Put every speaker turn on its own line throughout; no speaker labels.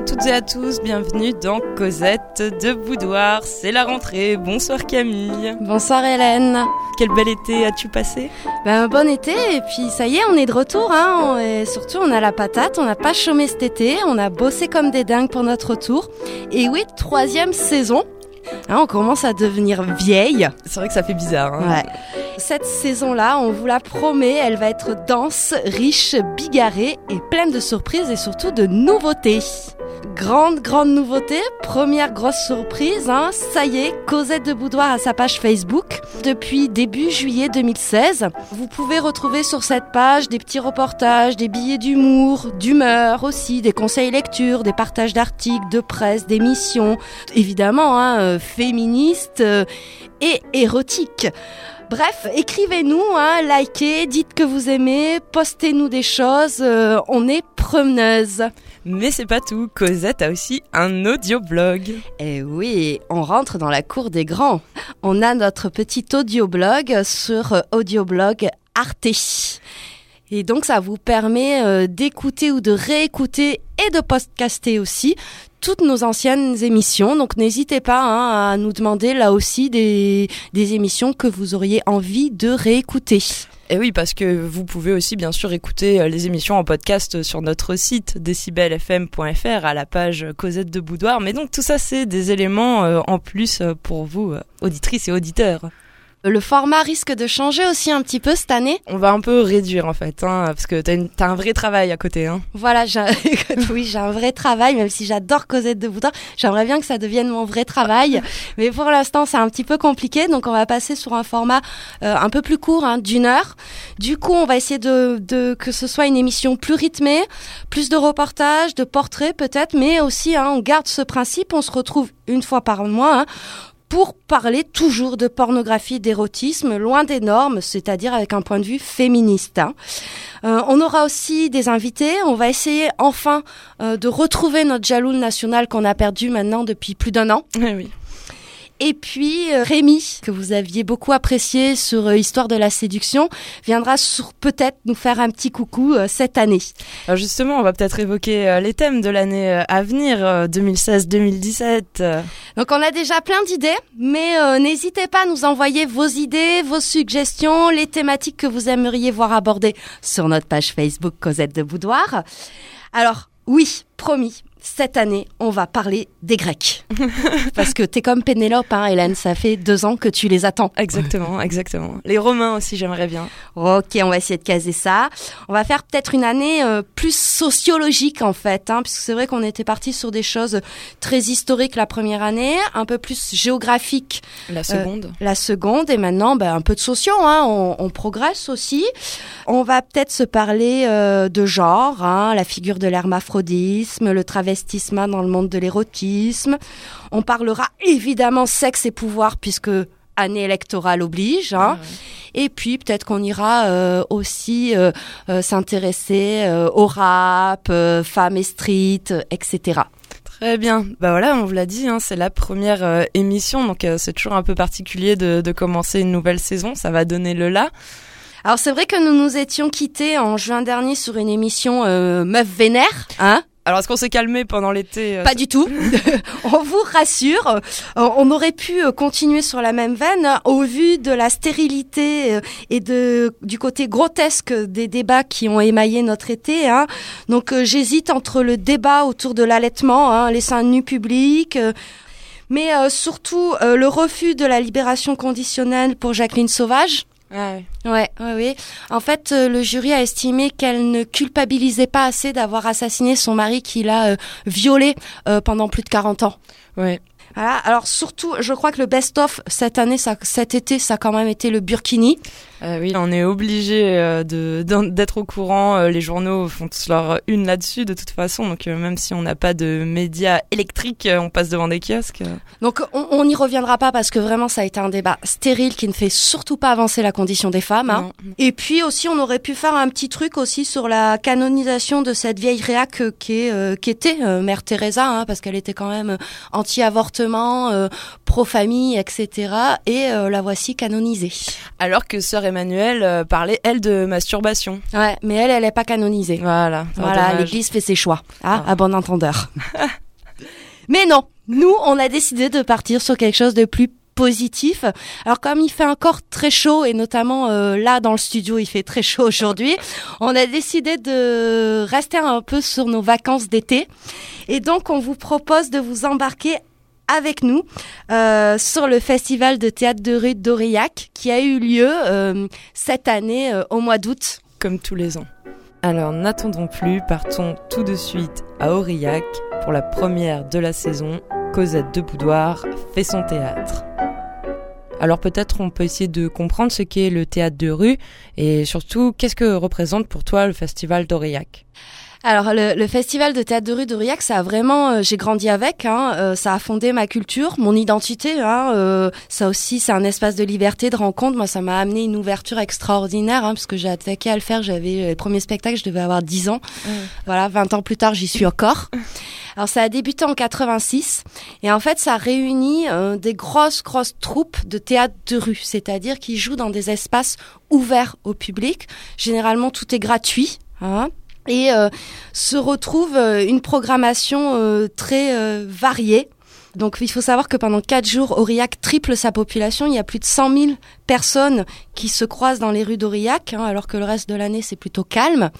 à toutes et à tous, bienvenue dans Cosette de Boudoir. C'est la rentrée. Bonsoir Camille.
Bonsoir Hélène.
Quel bel été as-tu passé?
Ben bon été et puis ça y est, on est de retour. Hein. Et surtout, on a la patate, on n'a pas chômé cet été, on a bossé comme des dingues pour notre retour. Et oui, troisième saison. Hein, on commence à devenir vieille.
C'est vrai que ça fait bizarre. Hein.
Ouais. Cette saison-là, on vous la promet, elle va être dense, riche, bigarrée et pleine de surprises et surtout de nouveautés. Grande, grande nouveauté, première grosse surprise, hein, ça y est, Cosette de Boudoir à sa page Facebook. Depuis début juillet 2016, vous pouvez retrouver sur cette page des petits reportages, des billets d'humour, d'humeur aussi, des conseils lecture, des partages d'articles, de presse, d'émissions, évidemment, hein, euh, féministes euh, et érotiques. Bref, écrivez-nous, hein, likez, dites que vous aimez, postez-nous des choses, euh, on est preneuse.
Mais c'est pas tout, Cosette a aussi un audioblog.
Eh oui, on rentre dans la cour des grands. On a notre petit audioblog sur euh, audioblog Arte. Et donc ça vous permet euh, d'écouter ou de réécouter et de podcaster aussi toutes nos anciennes émissions. Donc n'hésitez pas hein, à nous demander là aussi des, émissions que vous auriez envie de réécouter.
Et oui, parce que vous pouvez aussi bien sûr écouter euh, les émissions en podcast sur notre site décibelfm.fr à la page Cosette de Boudoir. Mais donc tout ça, c'est des éléments euh, en plus euh, pour vous, auditrices et auditeurs.
Le format risque de changer aussi un petit peu cette année.
On va un peu réduire en fait, hein, parce que t'as, une, t'as un vrai travail à côté. Hein.
Voilà, j'ai, oui, j'ai un vrai travail, même si j'adore Cosette de Boudoir. J'aimerais bien que ça devienne mon vrai travail, mais pour l'instant c'est un petit peu compliqué, donc on va passer sur un format euh, un peu plus court, hein, d'une heure. Du coup, on va essayer de, de que ce soit une émission plus rythmée, plus de reportages, de portraits peut-être, mais aussi hein, on garde ce principe. On se retrouve une fois par mois. Hein, pour parler toujours de pornographie, d'érotisme, loin des normes, c'est-à-dire avec un point de vue féministe. hein. Euh, on aura aussi des invités. On va essayer enfin euh, de retrouver notre jaloul national qu'on a perdu maintenant depuis plus d'un an.
Eh oui.
Et puis euh, Rémi, que vous aviez beaucoup apprécié sur euh, Histoire de la séduction, viendra peut-être nous faire un petit coucou euh, cette année.
Alors justement, on va peut-être évoquer les thèmes de l'année à venir, euh, 2016-2017. euh.
Donc on a déjà plein d'idées, mais n'hésitez pas à nous envoyer vos idées, vos suggestions, les thématiques que vous aimeriez voir abordées sur notre page Facebook Cosette de Boudoir. Alors oui, promis. Cette année, on va parler des Grecs. Parce que t'es comme Pénélope, hein, Hélène, ça fait deux ans que tu les attends.
Exactement, exactement. Les Romains aussi, j'aimerais bien.
Ok, on va essayer de caser ça. On va faire peut-être une année euh, plus sociologique en fait, hein, puisque c'est vrai qu'on était parti sur des choses très historiques la première année, un peu plus géographiques
La seconde.
la seconde, et maintenant ben, un peu de sociaux. Hein, on, on progresse aussi. On va peut-être se parler euh, de genre, hein, la figure de l'hermaphrodisme, le dans le monde de l'érotisme. On parlera évidemment sexe et pouvoir puisque année électorale oblige. Hein. Et puis peut-être qu'on ira euh, aussi euh, euh, s'intéresser au rap, femmes et street, etc.
Très bien. Bah voilà, on vous l'a dit, hein, c'est la première euh, émission, donc euh, c'est toujours un peu particulier de, de commencer une nouvelle saison. Ça va donner le là.
Alors c'est vrai que nous nous étions quittés en juin dernier sur une émission euh, Meuf Vénère, hein
Alors est-ce qu'on s'est calmé pendant l'été euh,
Pas du tout. on vous rassure. Euh, On aurait pu euh, continuer sur la même veine hein, au vu de la stérilité et de du côté grotesque des débats qui ont émaillé notre été. Hein. Donc j'hésite entre le débat autour de l'allaitement, hein, les seins nus publics. mais euh, surtout euh, le refus de la libération conditionnelle pour Jacqueline Sauvage.
Ouais.
Ouais, ouais, oui. En fait, euh, le jury a estimé qu'elle ne culpabilisait pas assez d'avoir assassiné son mari qui l'a euh, violée euh, pendant plus de 40 ans.
Ouais.
Voilà. Alors surtout, je crois que le best-of cette année, ça, cet été, ça a quand même été le Burkini.
Euh, oui, on est obligé euh, d'être au courant. euh, les journaux font tous leur une là-dessus de toute façon. Donc euh, même si on n'a pas de médias électriques, on passe devant des kiosques.
Donc on n'y reviendra pas parce que vraiment ça a été un débat stérile qui ne fait surtout pas avancer la condition des femmes. hein. Et puis aussi, on aurait pu faire un petit truc aussi sur la canonisation de cette vieille réac qui, est, qui était Mère Teresa, hein, parce qu'elle était quand même anti-avortement comportement euh, pro-famille, etc. Et euh, la voici canonisée.
Alors que sœur Emmanuelle euh, parlait, elle, de masturbation.
Ouais, mais elle, elle est pas canonisée.
Voilà.
Voilà, l'Église fait ses choix, hein, à bon entendeur. mais non, nous, on a décidé de partir sur quelque chose de plus positif. Alors comme il fait encore très chaud et notamment euh, là dans le studio il fait très chaud aujourd'hui, on a décidé de rester un peu sur nos vacances d'été et donc on vous propose de vous embarquer avec nous euh, sur le festival de théâtre de rue d'Aurillac qui a eu lieu euh, cette année euh, au mois d'août.
Comme tous les ans. Alors n'attendons plus, partons tout de suite à Aurillac pour la première de la saison. Cosette de Boudoir fait son théâtre. Alors peut-être on peut essayer de comprendre ce qu'est le théâtre de rue et surtout qu'est-ce que représente pour toi le festival d'Aurillac?
Alors le, festival de théâtre de rue d'Aurillac, ça a vraiment, euh, j'ai grandi avec, hein, euh, ça a fondé ma culture, mon identité. Hein, euh, ça aussi, c'est un espace de liberté, de rencontre. Moi, ça m'a amené une ouverture extraordinaire, hein, parce que j'ai attaqué à le faire. J'avais le premier spectacle, je devais avoir 10 ans. Voilà, 20 ans plus tard, j'y suis encore. Alors ça a débuté en 86 et en fait ça réunit des grosses grosses troupes de théâtre de rue, c'est-à-dire qui jouent dans des espaces ouverts au public. Généralement tout est gratuit. Hein, et euh, se retrouve euh, une programmation euh, très variée. Donc il faut savoir que pendant quatre jours, Aurillac triple sa population. Il y a plus de 100 000 personnes qui se croisent dans les rues d'Aurillac, hein, alors que le reste de l'année c'est plutôt calme.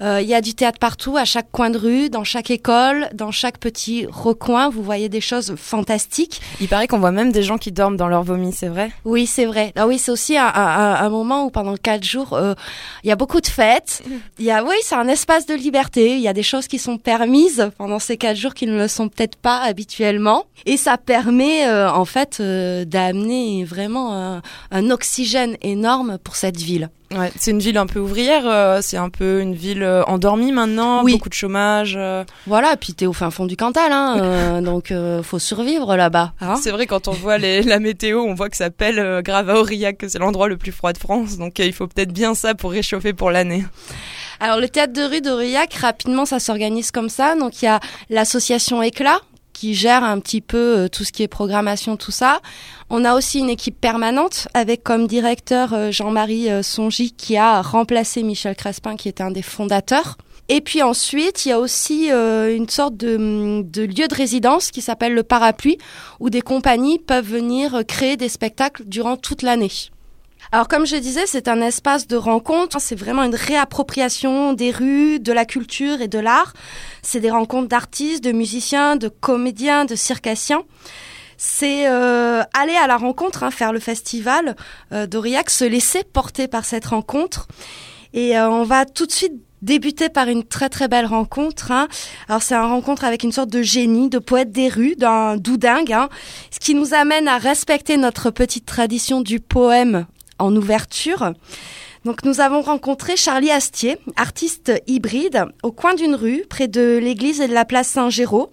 Euh, il y a du théâtre partout, à chaque coin de rue, dans chaque école, dans chaque petit recoin. Vous voyez des choses fantastiques.
Il paraît qu'on voit même des gens qui dorment dans leur vomi, c'est vrai?
Oui, c'est vrai. Ah oui, c'est aussi un, un, un, moment où pendant quatre jours, euh, il y a beaucoup de fêtes. Il y a, oui, c'est un espace de liberté. Il y a des choses qui sont permises pendant ces quatre jours qui ne le sont peut-être pas habituellement. Et ça permet euh, en fait d'amener vraiment un, un oxygène énorme pour cette ville.
Ouais, c'est une ville un peu ouvrière, euh, c'est un peu une ville euh, endormie maintenant,
oui.
beaucoup de chômage. Euh.
Voilà, et puis t'es au fin fond du Cantal, hein, donc faut survivre là-bas. Hein
c'est vrai quand on voit les, la météo, on voit que ça pèle grave à Aurillac, que c'est l'endroit le plus froid de France, donc il faut peut-être bien ça pour réchauffer pour l'année.
Alors le théâtre de rue d'Aurillac, rapidement ça s'organise comme ça, donc il y a l'association Éclat qui gère un petit peu euh, tout ce qui est programmation, tout ça. On a aussi une équipe permanente avec comme directeur euh, Jean-Marie euh, Songy qui a remplacé Michel Crespin qui était un des fondateurs. Et puis ensuite, il y a aussi une sorte de, de, lieu de résidence qui s'appelle le Parapluie, où des compagnies peuvent venir créer des spectacles durant toute l'année. Alors comme je disais, c'est un espace de rencontre, c'est vraiment une réappropriation des rues, de la culture et de l'art. C'est des rencontres d'artistes, de musiciens, de comédiens, de circassiens. C'est euh, aller à la rencontre, hein, faire le festival euh, d'Aurillac, se laisser porter par cette rencontre. Et euh, on va tout de suite débuter par une très très belle rencontre. Hein. Alors c'est une rencontre avec une sorte de génie, de poète des rues, d'un doudingue, hein, ce qui nous amène à respecter notre petite tradition du poème en ouverture. Donc nous avons rencontré Charlie Astier, artiste hybride, au coin d'une rue, près de l'église et de la place Saint-Géraud.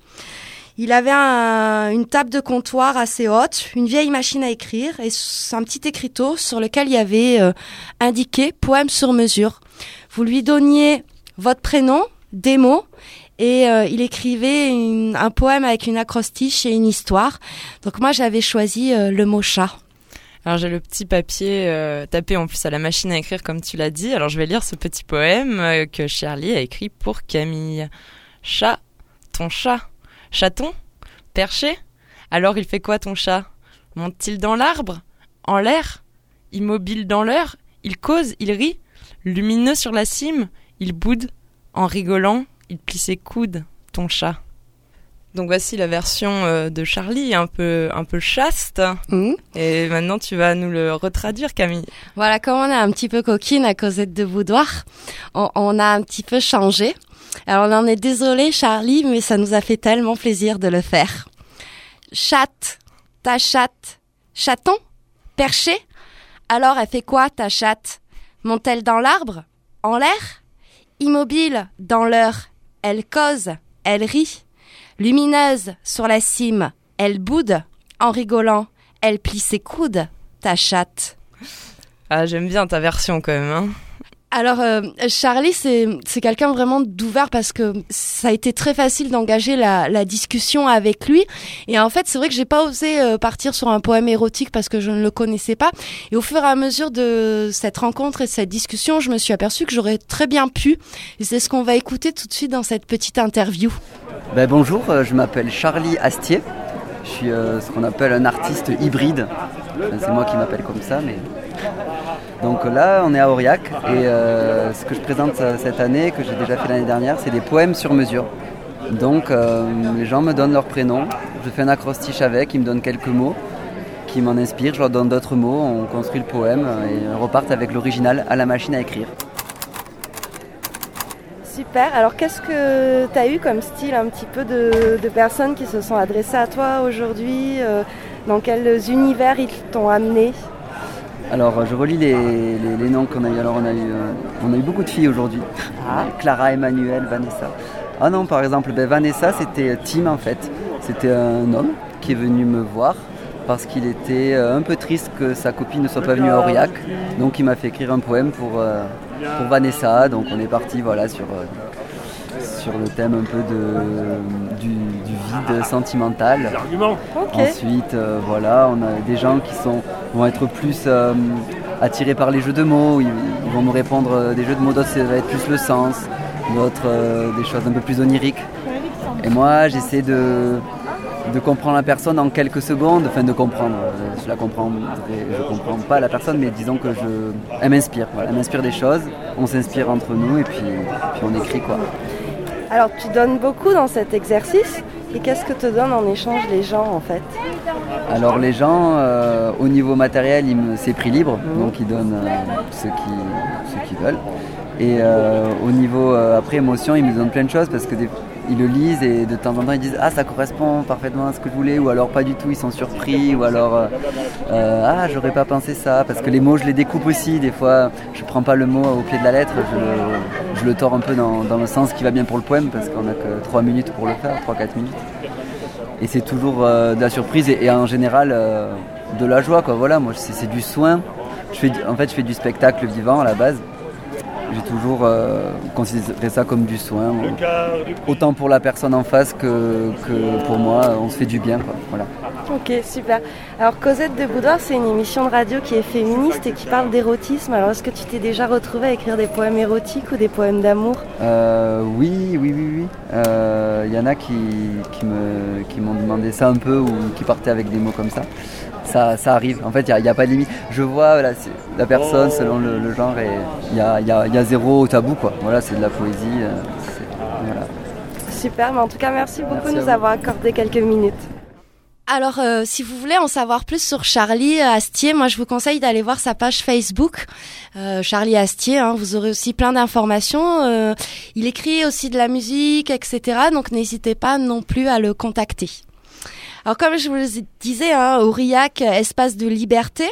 Il avait une table de comptoir assez haute, une vieille machine à écrire et un petit écriteau sur lequel il y avait euh, indiqué poème sur mesure. Vous lui donniez votre prénom, des mots et euh, il écrivait un poème avec une acrostiche et une histoire. Donc moi j'avais choisi euh, le mot chat.
Alors j'ai le petit papier euh, tapé en plus à la machine à écrire comme tu l'as dit. Alors je vais lire ce petit poème euh, que Charlie a écrit pour Camille. Chat, ton chat. Chaton Perché Alors il fait quoi ton chat? Monte-t-il dans l'arbre? En l'air? Immobile dans l'heure? Il cause, il rit? Lumineux sur la cime? Il boude? En rigolant, il plie ses coudes, ton chat. Donc voici la version euh, de Charlie, un peu un peu chaste.
Mmh.
Et maintenant tu vas nous le retraduire, Camille.
Voilà, comme on est un petit peu coquine à Cosette de Boudoir, on, on a un petit peu changé. Alors on en est désolé, Charlie, mais ça nous a fait tellement plaisir de le faire. Chatte, ta chatte, chaton, perché. Alors elle fait quoi ta chatte? Monte-t-elle dans l'arbre? En l'air? Immobile dans l'heure, elle cause, elle rit? Lumineuse sur la cime, elle boude. En rigolant, elle plie ses coudes, ta chatte.
Ah, j'aime bien ta version quand même. Hein.
Alors euh, Charlie, c'est c'est quelqu'un vraiment d'ouvert parce que ça a été très facile d'engager la, la discussion avec lui. Et en fait, c'est vrai que j'ai pas osé euh, partir sur un poème érotique parce que je ne le connaissais pas. Et au fur et à mesure de cette rencontre et de cette discussion, je me suis aperçue que j'aurais très bien pu. Et c'est ce qu'on va écouter tout de suite dans cette petite interview.
Ben, bonjour, euh, je m'appelle Charlie Astier. Je suis ce qu'on appelle un artiste hybride. C'est moi qui m'appelle comme ça, mais donc là, on est à Aurillac et euh, ce que je présente cette année, que j'ai déjà fait l'année dernière, c'est des poèmes sur mesure. Donc euh, les gens me donnent leur prénom, je fais un acrostiche avec, ils me donnent quelques mots qui m'en inspirent, je leur donne d'autres mots, on construit le poème et on repart avec l'original à la machine à écrire.
Super, alors qu'est-ce que tu as eu comme style un petit peu de, personnes qui se sont adressées à toi aujourd'hui euh, Dans quels univers ils t'ont amené
alors, je relis les, noms qu'on a eu. Alors, on a eu, euh, on a eu beaucoup de filles aujourd'hui. Ah. Clara, Emmanuel, Vanessa. Ah non, par exemple, ben, Vanessa, c'était Tim en fait. C'était un homme qui est venu me voir parce qu'il était euh, un peu triste que sa copine ne soit pas venue à Aurillac. Donc, il m'a fait écrire un poème pour, euh, pour Vanessa. Donc, on est parti voilà, sur sur le thème un peu de, du, vide sentimental. Ensuite, euh, voilà, on a des gens qui sont, vont être plus euh, attirés par les jeux de mots, ils, vont me répondre euh, des jeux de mots, d'autres ça va être plus le sens, d'autres des choses un peu plus oniriques. Et moi, j'essaie de, de comprendre la personne en quelques secondes, enfin de comprendre, je la comprends, je comprends pas la personne, mais disons que je, elle m'inspire, elle m'inspire des choses, on s'inspire entre nous et puis, puis on écrit quoi.
Alors tu donnes beaucoup dans cet exercice et qu'est-ce que te donnent en échange les gens en fait?
Alors les gens euh, au niveau matériel c'est prix libre donc ils donnent euh, ce qu'ils veulent. Et euh, au niveau après émotion ils me donnent plein de choses parce que des, ils le lisent et de temps en temps ils disent ah ça correspond parfaitement à ce que je voulais ou alors pas du tout ils sont surpris ou alors euh, euh, ah j'aurais pas pensé ça parce que les mots je les découpe aussi des fois je prends pas le mot au pied de la lettre je, le tords un peu dans, le sens qui va bien pour le poème parce qu'on a que 3 minutes pour le faire 3-4 minutes. Et c'est toujours euh, de la surprise et, en général de la joie quoi. Voilà moi c'est du soin. Je fais, en fait je fais du spectacle vivant à la base j'ai toujours euh, considéré ça comme du soin. Autant pour la personne en face que, pour moi, on se fait du bien. Voilà.
Ok, super. Alors Cosette de Boudoir, c'est une émission de radio qui est féministe et qui parle d'érotisme. Alors est-ce que tu t'es déjà retrouvée à écrire des poèmes érotiques ou des poèmes d'amour?
Euh, Oui, oui, oui, oui. Il euh, y en a qui, qui m'ont qui demandé ça un peu ou qui partaient avec des mots comme ça ça, arrive. En fait, il n'y a, pas de limite. Je vois la, la personne selon le, genre et il y a, zéro tabou. Quoi. Voilà, c'est de la poésie. Euh,
Super, mais en tout cas, merci beaucoup de nous avoir accordé quelques minutes. Alors, euh, si vous voulez en savoir plus sur Charlie Astier, moi je vous conseille d'aller voir sa page Facebook, euh, Charlie Astier. Hein, vous aurez aussi plein d'informations. il écrit aussi de la musique, etc. Donc n'hésitez pas non plus à le contacter. Alors comme je vous le disais, hein, Aurillac, espace de liberté.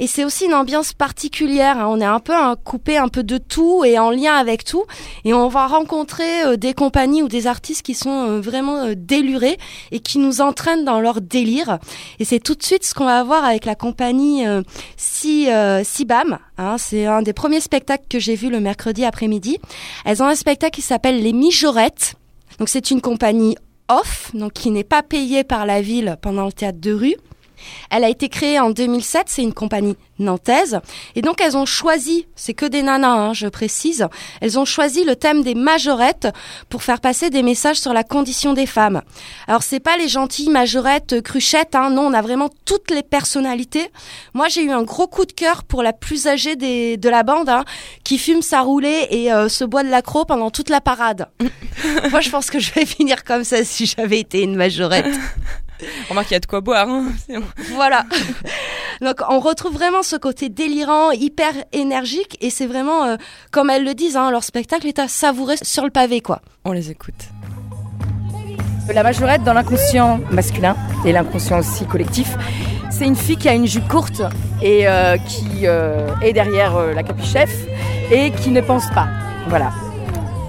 Et c'est aussi une ambiance particulière. Hein. On est un peu un, coupé un peu de tout et en lien avec tout. Et on va rencontrer euh, des compagnies ou des artistes qui sont euh, vraiment euh, délurés et qui nous entraînent dans leur délire. Et c'est tout de suite ce qu'on va voir avec la compagnie si, Sibam. Hein. C'est un des premiers spectacles que j'ai vu le mercredi après-midi. Elles ont un spectacle qui s'appelle Les Mijorettes. Donc c'est une compagnie off, donc qui n'est pas payée par la ville pendant le théâtre de rue. Elle a été créée en 2007, c'est une compagnie nantaise. Et donc elles ont choisi, c'est que des nanas, hein, je précise, elles ont choisi le thème des majorettes pour faire passer des messages sur la condition des femmes. Alors c'est pas les gentilles majorettes euh, cruchettes, hein, non, on a vraiment toutes les personnalités. Moi j'ai eu un gros coup de cœur pour la plus âgée de la bande, hein, qui fume sa roulée et euh, se boit de l'accro pendant toute la parade. Moi je pense que je vais finir comme ça si j'avais été une majorette.
Remarque qu'il y a de quoi boire. Hein.
voilà. Donc on retrouve vraiment ce côté délirant, hyper énergique, et c'est vraiment, euh, comme elles le disent, hein, leur spectacle est à savourer sur le pavé, quoi.
On les écoute.
La majorette dans l'inconscient masculin et l'inconscient aussi collectif, c'est une fille qui a une jupe courte et euh, qui euh, est derrière la capuchef et qui ne pense pas. Voilà.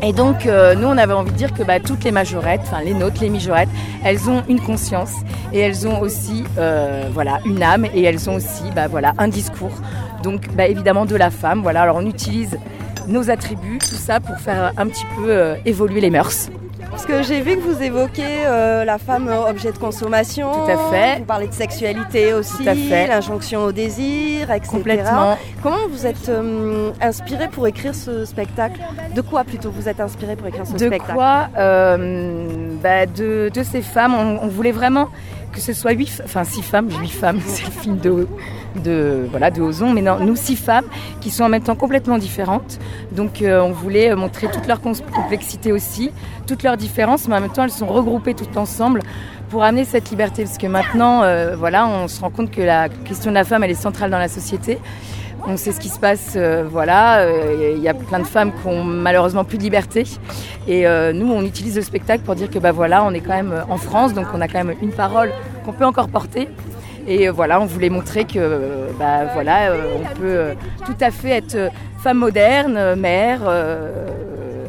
Et donc, euh, nous, on avait envie de dire que bah, toutes les majorettes, enfin les nôtres, les mijorettes, elles ont une conscience et elles ont aussi euh, voilà, une âme et elles ont aussi bah, voilà, un discours. Donc, bah, évidemment, de la femme. Voilà. Alors, on utilise nos attributs, tout ça pour faire un petit peu évoluer les mœurs.
Parce que j'ai vu que vous évoquez euh, la femme objet de consommation.
Tout à fait.
Vous parlez de sexualité aussi, l'injonction au désir, etc.
Complètement.
Comment vous êtes euh, inspiré pour écrire ce spectacle? De quoi plutôt vous êtes inspiré pour écrire ce spectacle?
De quoi euh, bah, de, ces femmes? On, voulait vraiment que ce soit huit, enfin six femmes, huit femmes, c'est le film de, de, voilà, de Ozon, mais non, nous six femmes qui sont en même temps complètement différentes. Donc euh, on voulait montrer toute leur complexité aussi, toutes leurs différences, mais en même temps elles sont regroupées toutes ensemble pour amener cette liberté, parce que maintenant, euh, voilà, on se rend compte que la question de la femme, elle est centrale dans la société. On sait ce qui se passe, euh, voilà. Il y a plein de femmes qui ont malheureusement plus de liberté. Et nous, on utilise le spectacle pour dire que bah voilà, on est quand même en France, donc on a quand même une parole qu'on peut encore porter. Et euh, voilà, on voulait montrer que bah, voilà, euh, on peut euh, tout à fait être femme moderne, mère,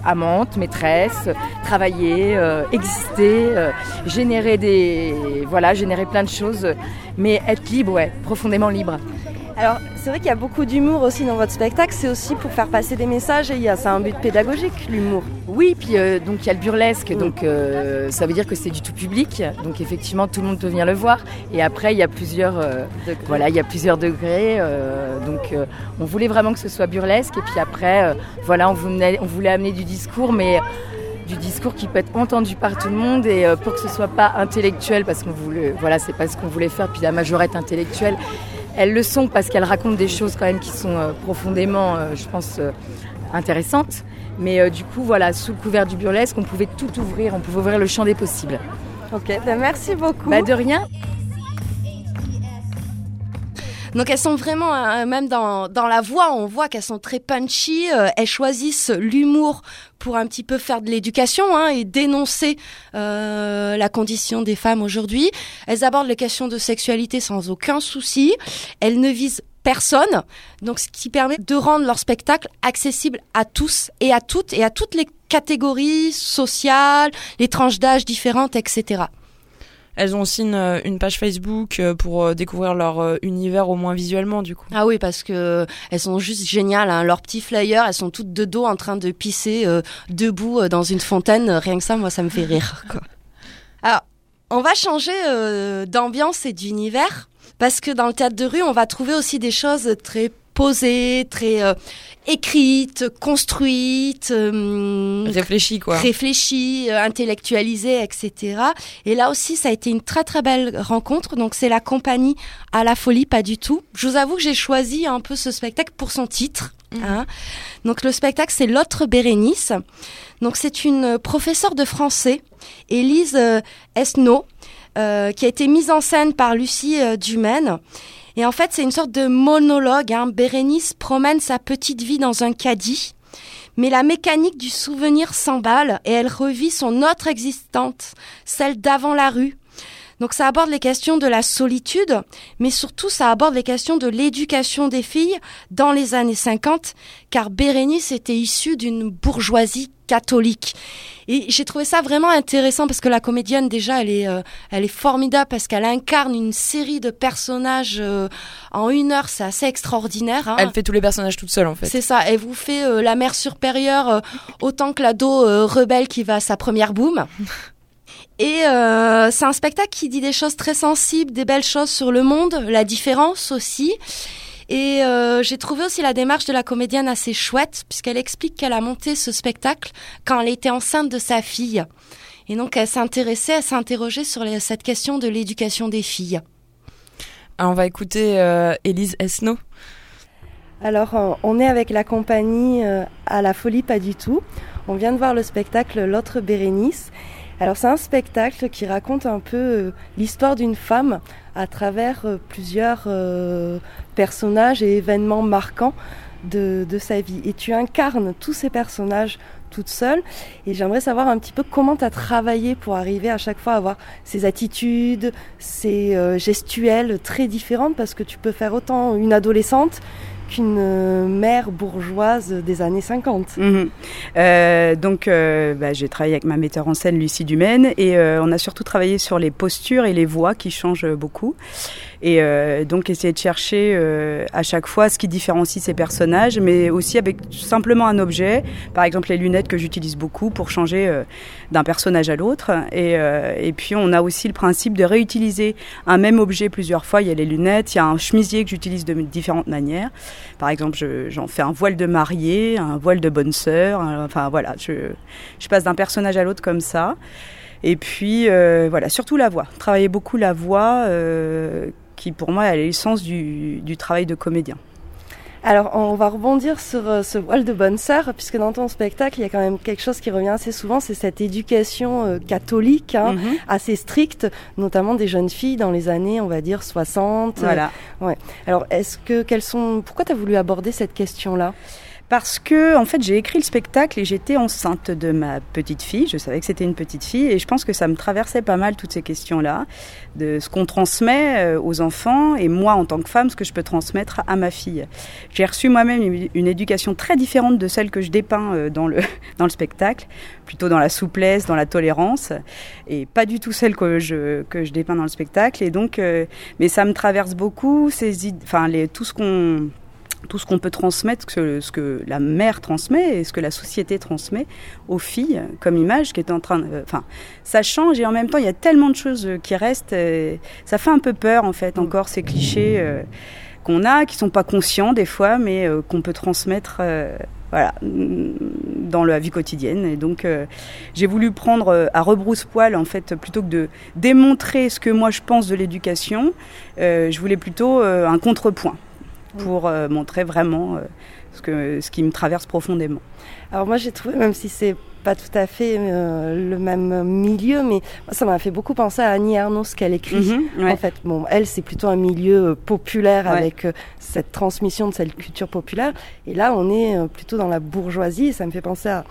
amante, maîtresse, travailler, exister, générer des voilà, générer plein de choses, mais être libre, ouais, profondément libre.
Alors, c'est vrai qu'il y a beaucoup d'humour aussi dans votre spectacle. C'est aussi pour faire passer des messages et il y a, c'est un but pédagogique, l'humour.
Oui, puis euh, donc il y a le burlesque, donc euh, ça veut dire que c'est du tout public. Donc effectivement, tout le monde peut venir le voir. Et après, il y a plusieurs, euh, voilà, il y a plusieurs degrés. donc on voulait vraiment que ce soit burlesque. Et puis après, voilà, on voulait, on voulait amener du discours, mais du discours qui peut être entendu par tout le monde et pour que ce soit pas intellectuel parce qu'on voulait voilà c'est pas ce qu'on voulait faire puis la majorette intellectuelle elles le sont parce qu'elles racontent des choses quand même qui sont euh, profondément, euh, je pense, euh, intéressantes. Mais du coup, voilà, sous le couvert du burlesque, on pouvait tout ouvrir, on pouvait ouvrir le champ des possibles.
Ok, ben, merci beaucoup.
Bah, de rien.
Donc elles sont vraiment, euh, même dans, dans la voix, on voit qu'elles sont très punchy. Euh, elles choisissent l'humour pour un petit peu faire de l'éducation hein, et dénoncer euh, la condition des femmes aujourd'hui. Elles abordent les questions de sexualité sans aucun souci. Elles ne visent personne, donc ce qui permet de rendre leur spectacle accessible à tous et à toutes et à toutes les catégories sociales, les tranches d'âge différentes, etc.
Elles ont aussi une, page Facebook euh, pour euh, découvrir leur euh, univers au moins visuellement du coup.
Ah oui parce que elles sont juste géniales. Hein. Leurs petits flyers, elles sont toutes de dos en train de pisser debout dans une fontaine. Rien que ça, moi, ça me fait rire. Quoi. Alors, on va changer d'ambiance et d'univers parce que dans le théâtre de rue, on va trouver aussi des choses très posée, très euh, écrite, construite,
euh, réfléchie quoi,
réfléchie, euh, intellectualisée, etc. Et là aussi, ça a été une très très belle rencontre. Donc c'est la compagnie à la folie, pas du tout. Je vous avoue que j'ai choisi un peu ce spectacle pour son titre. Mhm. Hein. Donc le spectacle c'est l'autre Bérénice. Donc c'est une professeure de français, Élise Esnault, qui a été mise en scène par Lucie Dumaine. Et en fait, c'est une sorte de monologue. Hein. Bérénice promène sa petite vie dans un caddie, mais la mécanique du souvenir s'emballe et elle revit son autre existence, celle d'avant la rue. Donc ça aborde les questions de la solitude, mais surtout ça aborde les questions de l'éducation des filles dans les années 50, car Bérénice était issue d'une bourgeoisie catholique. Et j'ai trouvé ça vraiment intéressant parce que la comédienne déjà elle est euh, elle est formidable parce qu'elle incarne une série de personnages euh, en une heure, c'est assez extraordinaire. Hein.
Elle fait tous les personnages toute seule en fait.
C'est ça, elle vous fait euh, la mère supérieure autant que l'ado rebelle qui va à sa première boum. Et c'est un spectacle qui dit des choses très sensibles, des belles choses sur le monde, la différence aussi. Et euh, j'ai trouvé aussi la démarche de la comédienne assez chouette, puisqu'elle explique qu'elle a monté ce spectacle quand elle était enceinte de sa fille. Et donc elle s'intéressait, elle s'interrogeait sur cette question de l'éducation des filles.
Alors on va écouter euh, Élise Esno.
Alors on est avec la compagnie euh, à la folie pas du tout. On vient de voir le spectacle L'autre Bérénice. Alors c'est un spectacle qui raconte un peu l'histoire d'une femme à travers plusieurs personnages et événements marquants de, sa vie. Et tu incarnes tous ces personnages toute seule. Et j'aimerais savoir un petit peu comment tu as travaillé pour arriver à chaque fois à avoir ces attitudes, ces euh, gestuelles très différentes, parce que tu peux faire autant une adolescente
qu'une mère bourgeoise des années 50
Mhm. Euh, donc, euh, bah, j'ai travaillé avec ma metteur en scène Lucie Dumaine et euh, on a surtout travaillé sur les postures et les voix qui changent beaucoup. Et euh, donc, essayer de chercher euh, à chaque fois ce qui différencie ces personnages, mais aussi avec simplement un objet. Par exemple, les lunettes que j'utilise beaucoup pour changer euh, d'un personnage à l'autre. Et, et puis, on a aussi le principe de réutiliser un même objet plusieurs fois. Il y a les lunettes, il y a un chemisier que j'utilise de différentes manières. Par exemple, je- j'en fais un voile de mariée, un voile de bonne sœur. Enfin, voilà, je, je passe d'un personnage à l'autre comme ça. Et puis, euh, voilà, surtout la voix. Travailler beaucoup la voix, euh, qui pour moi est l'essence du, du travail de comédien.
Alors, on va rebondir sur euh, ce voile de bonne sœur, puisque dans ton spectacle, il y a quand même quelque chose qui revient assez souvent, c'est cette éducation euh, catholique, hein,
Mhm.
assez stricte, notamment des jeunes filles dans les années, on va dire, 60.
Voilà.
Alors, est-ce que, quelles sont, pourquoi tu as voulu aborder cette question-là?
Parce que, en fait, j'ai écrit le spectacle et j'étais enceinte de ma petite fille. Je savais que c'était une petite fille et je pense que ça me traversait pas mal toutes ces questions-là, de ce qu'on transmet euh, aux enfants et moi, en tant que femme, ce que je peux transmettre à ma fille. J'ai reçu moi-même une, éducation très différente de celle que je dépeins euh, dans le, dans le spectacle, plutôt dans la souplesse, dans la tolérance, et pas du tout celle que je, que je dépeins dans le spectacle. Et donc, euh, mais ça me traverse beaucoup, ces, enfin, tout ce qu'on tout ce qu'on peut transmettre, ce que, la mère transmet et ce que la société transmet aux filles comme image qui est en train de... Enfin, ça change et en même temps, il y a tellement de choses euh, qui restent. euh, ça fait un peu peur, en fait, encore ces clichés euh, qu'on a, qui sont pas conscients des fois, mais euh, qu'on peut transmettre... euh, voilà, mm, dans la vie quotidienne. Et donc, euh, j'ai voulu prendre euh, à rebrousse-poil, en fait, plutôt que de démontrer ce que moi je pense de l'éducation, euh, je voulais plutôt euh, un contrepoint pour euh, montrer vraiment euh, ce, que, ce qui me traverse profondément.
Alors moi j'ai trouvé, même si c'est pas tout à fait euh, le même milieu, mais ça m'a fait beaucoup penser à Annie Ernaux, ce qu'elle écrit.
Mhm, ouais.
En fait, bon, elle, c'est plutôt un milieu euh, populaire
Ouais.
avec euh, cette transmission de cette culture populaire. Et là, on est euh, plutôt dans la bourgeoisie. Et ça me fait penser à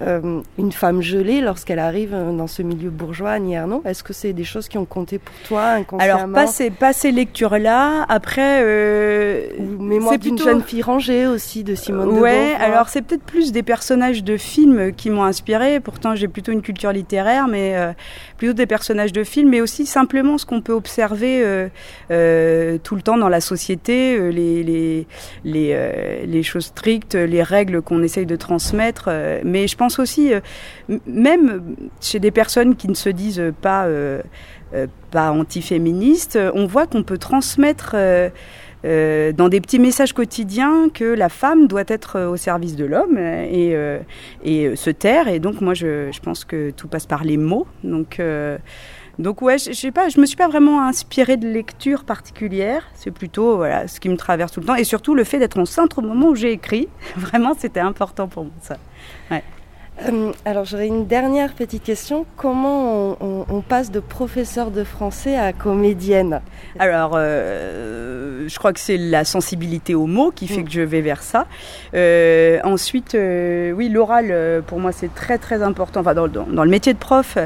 euh, une femme gelée lorsqu'elle arrive euh, dans ce milieu bourgeois, Annie Ernaux. Est-ce que c'est des choses qui ont compté pour toi inconsciemment
Alors, pas ces, pas ces lectures-là. Après, euh,
Mémoire
c'est
d'une
plutôt-
jeune fille rangée aussi de Simone de
Ouais,
Beauvoir.
alors c'est peut-être plus des personnages de films qui m'ont inspiré. Pourtant, j'ai plutôt une culture littéraire, mais euh, plutôt des personnages de films, mais aussi simplement ce qu'on peut observer euh, euh, tout le temps dans la société, euh, les les les, euh, les choses strictes, les règles qu'on essaye de transmettre. euh, mais je pense aussi, euh, même chez des personnes qui ne se disent pas euh, euh, pas antiféministes, on voit qu'on peut transmettre. dans des petits messages quotidiens que la femme doit être au service de l'homme et, et se taire. Et donc moi, je, je pense que tout passe par les mots. Donc, donc ouais, je, je sais pas, je me suis pas vraiment inspirée de lecture particulière. C'est plutôt voilà ce qui me traverse tout le temps et surtout le fait d'être enceinte au moment où j'ai écrit. Vraiment, c'était important pour moi ça.
Euh, alors j'aurais une dernière petite question. Comment on, on- on passe de professeur de français à comédienne
Alors, euh, je crois que c'est la sensibilité aux mots qui fait
Mm.
que je vais vers ça. Euh, ensuite, oui, l'oral, pour moi, c'est très très important. Enfin, dans, dans- dans le métier de prof.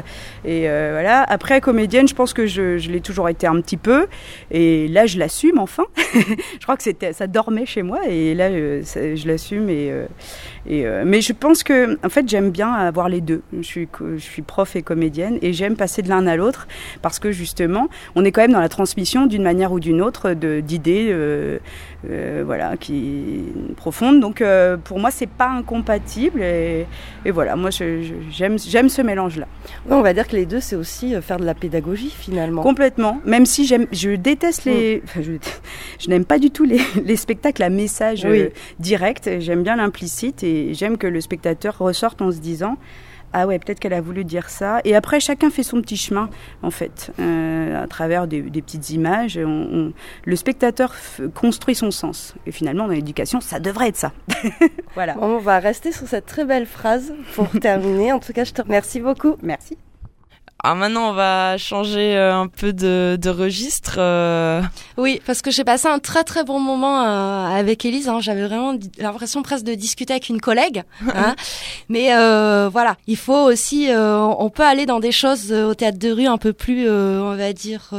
Et voilà. Après, comédienne, je pense que je, je l'ai toujours été un petit peu. Et là, je l'assume enfin. je crois que c'était, ça dormait chez moi. Et là, ça- je l'assume. Et, et, euh, mais je pense que, en fait, j'aime bien avoir les deux. Je suis, co- je suis prof et comédienne. Et j'aime passer de l'un à l'autre parce que justement, on est quand même dans la transmission d'une manière ou d'une autre d'idées euh, euh, voilà, qui profondes. Donc pour moi, c'est pas incompatible. Et, et voilà, moi, j'aime j'aime ce mélange-là.
Ouais, On va dire que les deux, c'est aussi faire de la pédagogie finalement.
Complètement. Même si j'aime, je déteste les. enfin, je je n'aime pas du tout les, les spectacles à message
Oui.
direct. J'aime bien l'implicite et j'aime que le spectateur ressorte en se disant. Ah ouais, peut-être qu'elle a voulu dire ça. Et après, chacun fait son petit chemin, en fait, euh, à travers des, des petites images. On- on- le spectateur construit son sens. Et finalement, dans l'éducation, ça devrait être ça. voilà.
Bon, on va rester sur cette très belle phrase pour terminer. En tout cas, je te remercie beaucoup.
Merci.
Alors maintenant, on va changer euh, un peu de, de registre. euh.
Oui, parce que j'ai passé un très très bon moment euh, avec Élise. hein. J'avais vraiment l'impression presque de discuter avec une collègue. hein. Mais euh, voilà, il faut aussi, euh, on peut aller dans des choses euh, au théâtre de rue un peu plus, euh, on va dire,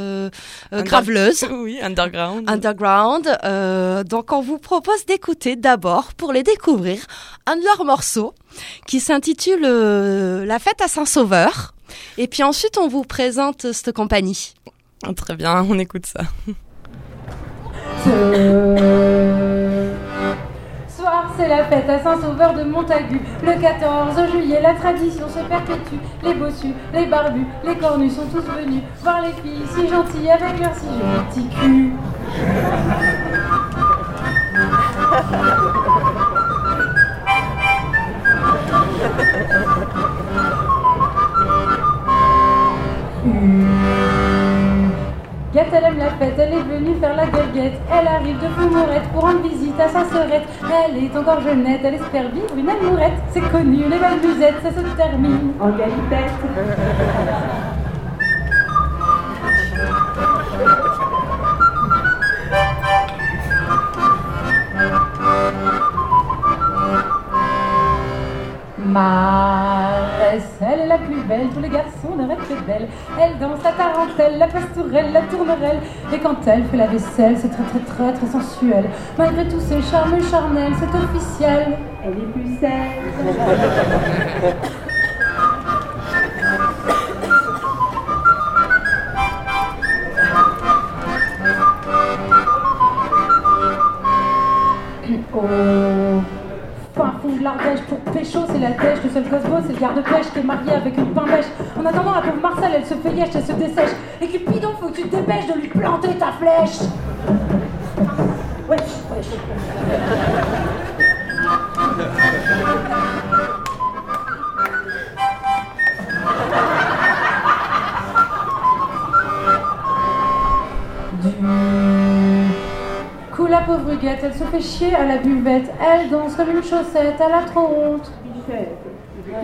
graveleuses.
Oui, underground.
Underground. Euh, donc on vous propose d'écouter d'abord, pour les découvrir, un de leurs morceaux qui s'intitule euh, La fête à Saint-Sauveur. Et puis ensuite on vous présente cette compagnie.
Ah, Très bien, on écoute ça.
Soir, c'est la fête à Saint-Sauveur de Montagu. Le 14 juillet, la tradition se perpétue. Les bossus, les barbus, les cornus sont tous venus voir les filles si gentilles avec leurs si jolis petits culs. La fête, elle est venue faire la gueulette. Elle arrive de Foumourette pour rendre visite à sa sœurette. Elle est encore jeunette, elle espère vivre une amourette. C'est connu, les belles musettes, ça se termine en galipette. Marès, belle, tous les garçons ne rêvent que d'elle. Elle danse la tarentelle, la pastourelle, la tournerelle. Et quand elle fait la vaisselle, c'est très très très très sensuel. Malgré tous ses charmes charnels, c'est officiel. Elle est plus c'est la dèche. Le seul beau, c'est le garde-pêche qui est marié avec une pain bêche. En attendant, la pauvre Marcel, elle se fait yèche, elle se dessèche. Et Cupidon, faut que tu te dépêches de lui planter ta flèche. Wesh, wesh. Elle se fait chier à la buvette. Elle danse comme une chaussette, elle a trop honte.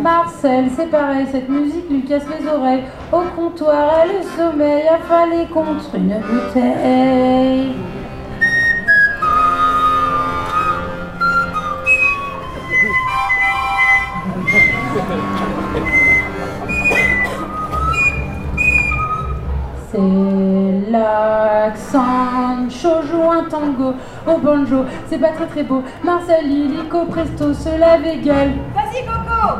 Marcel, c'est pareil, cette musique lui casse les oreilles. Au comptoir, elle est sommeil, affalée contre une bouteille. Tango au banjo, c'est pas très très beau. Marcel, illico, presto, se lave et gueule. Vas-y Coco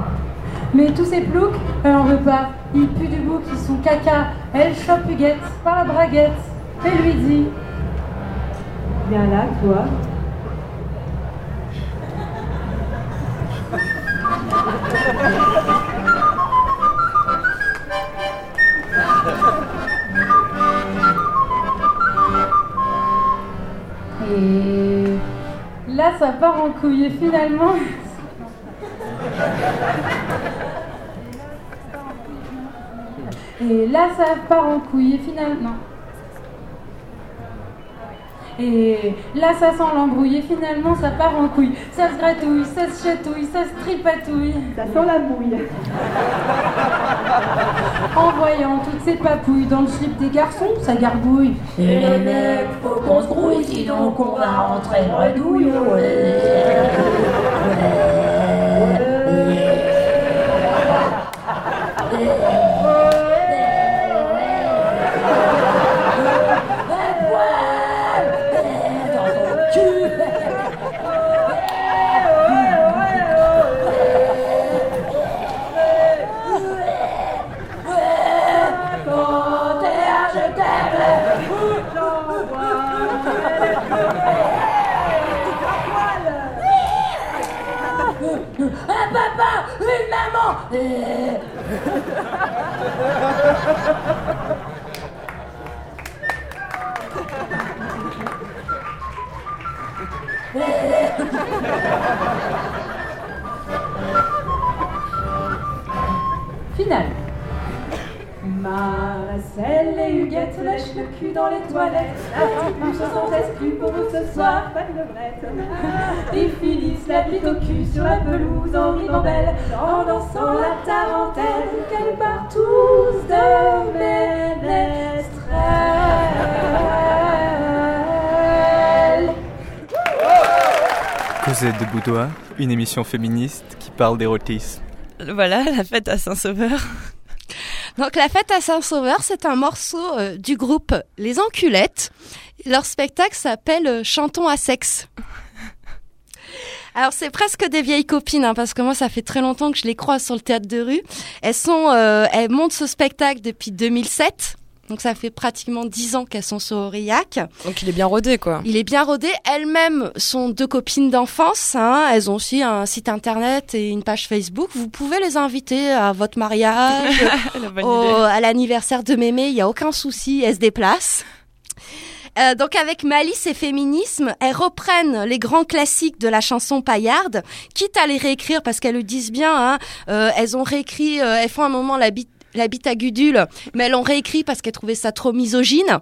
Mais tous ces ploucs, elle en veut pas. Ils puent du bouc, ils sont caca. Elle chope Huguette par la braguette et lui dit Viens là, toi. Et là, ça part en couille. Et finalement. Et là, ça part en couille. Et finalement. Et là, ça sent l'embrouille. Et finalement, ça part en couille. Ça se gratouille, ça se chatouille, ça se tripatouille. Ça sent la bouille. En voyant toutes ces papouilles dans le slip des garçons, ça gargouille. Et les mecs, faut qu'on se grouille, sinon qu'on va rentrer bredouille. Un Final.
Marcel et Huguette lèchent le cul dans les toilettes. La petite se sont exclus pour vous ce soir, pas de levrette. Ils finissent la bite au cul sur la pelouse en ribambelle, en dansant la tarentelle. Qu'elle part tous de ménestrel.
Cosette de Boudoir, une émission féministe qui parle d'érotisme.
Voilà, la fête à Saint-Sauveur.
Donc la fête à Saint-Sauveur, c'est un morceau euh, du groupe Les Enculettes. Leur spectacle s'appelle euh, Chantons à sexe. Alors c'est presque des vieilles copines hein, parce que moi ça fait très longtemps que je les croise sur le théâtre de rue. Elles sont, euh, elles montent ce spectacle depuis 2007. Donc ça fait pratiquement dix ans qu'elles sont sur Aurillac.
Donc il est bien rodé, quoi.
Il est bien rodé. Elles-mêmes sont deux copines d'enfance. Hein. Elles ont aussi un site internet et une page Facebook. Vous pouvez les inviter à votre mariage,
La
au- à l'anniversaire de Mémé. Il n'y a aucun souci. Elles se déplacent. Euh, donc avec Malice et Féminisme, elles reprennent les grands classiques de la chanson paillarde, quitte à les réécrire parce qu'elles le disent bien. Hein, euh, elles ont réécrit, euh, elles font un moment la à Gudule, mais elles l'ont réécrit parce qu'elles trouvaient ça trop misogyne.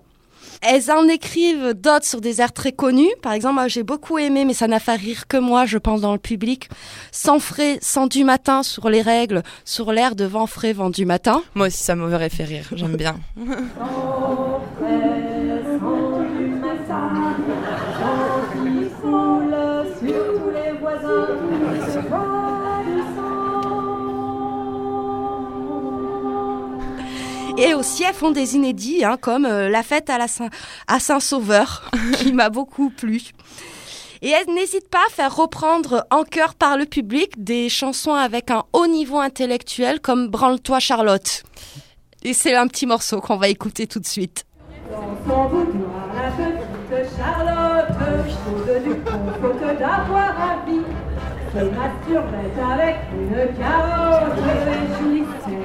Elles en écrivent d'autres sur des airs très connus. Par exemple, moi, j'ai beaucoup aimé, mais ça n'a fait rire que moi, je pense, dans le public. Sans frais, sans du matin sur les règles, sur l'air de vent frais, vent du matin.
Moi aussi, ça m'aurait fait rire. J'aime bien.
Et aussi, elles font des inédits, hein, comme euh, la fête à, Saint- à Saint-Sauveur, qui m'a beaucoup plu. Et elles n'hésitent pas à faire reprendre en chœur par le public des chansons avec un haut niveau intellectuel, comme Branle-toi Charlotte. Et c'est un petit morceau qu'on va écouter tout de suite.
Charlotte, avec une carotte,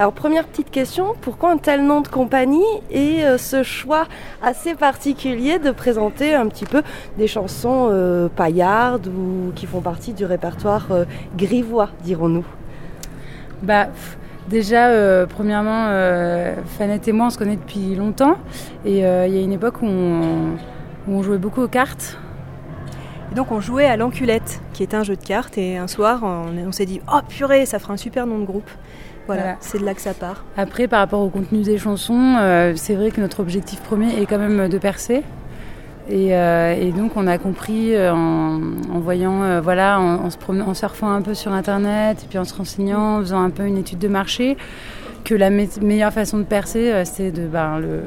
Alors première petite question, pourquoi un tel nom de compagnie et euh, ce choix assez particulier de présenter un petit peu des chansons euh, paillardes ou qui font partie du répertoire euh, grivois, dirons-nous?
Bah, déjà, euh, premièrement, euh, Fanette et moi, on se connaît depuis longtemps. Et euh, il y a une époque où on, où on jouait beaucoup aux cartes.
Et donc on jouait à l'enculette, qui est un jeu de cartes, et un soir on, on s'est dit oh purée, ça fera un super nom de groupe. Voilà,
Voilà.
c'est de là que ça part.
Après, par rapport au contenu des chansons, euh, c'est vrai que notre objectif premier est quand même de percer. Et, euh, et donc, on a compris euh, en, en voyant, euh, voilà, en, en se promenant- en surfant un peu sur Internet, et puis en se renseignant, en faisant un peu une étude de marché, que la me- meilleure façon de percer, c'est de ben, le,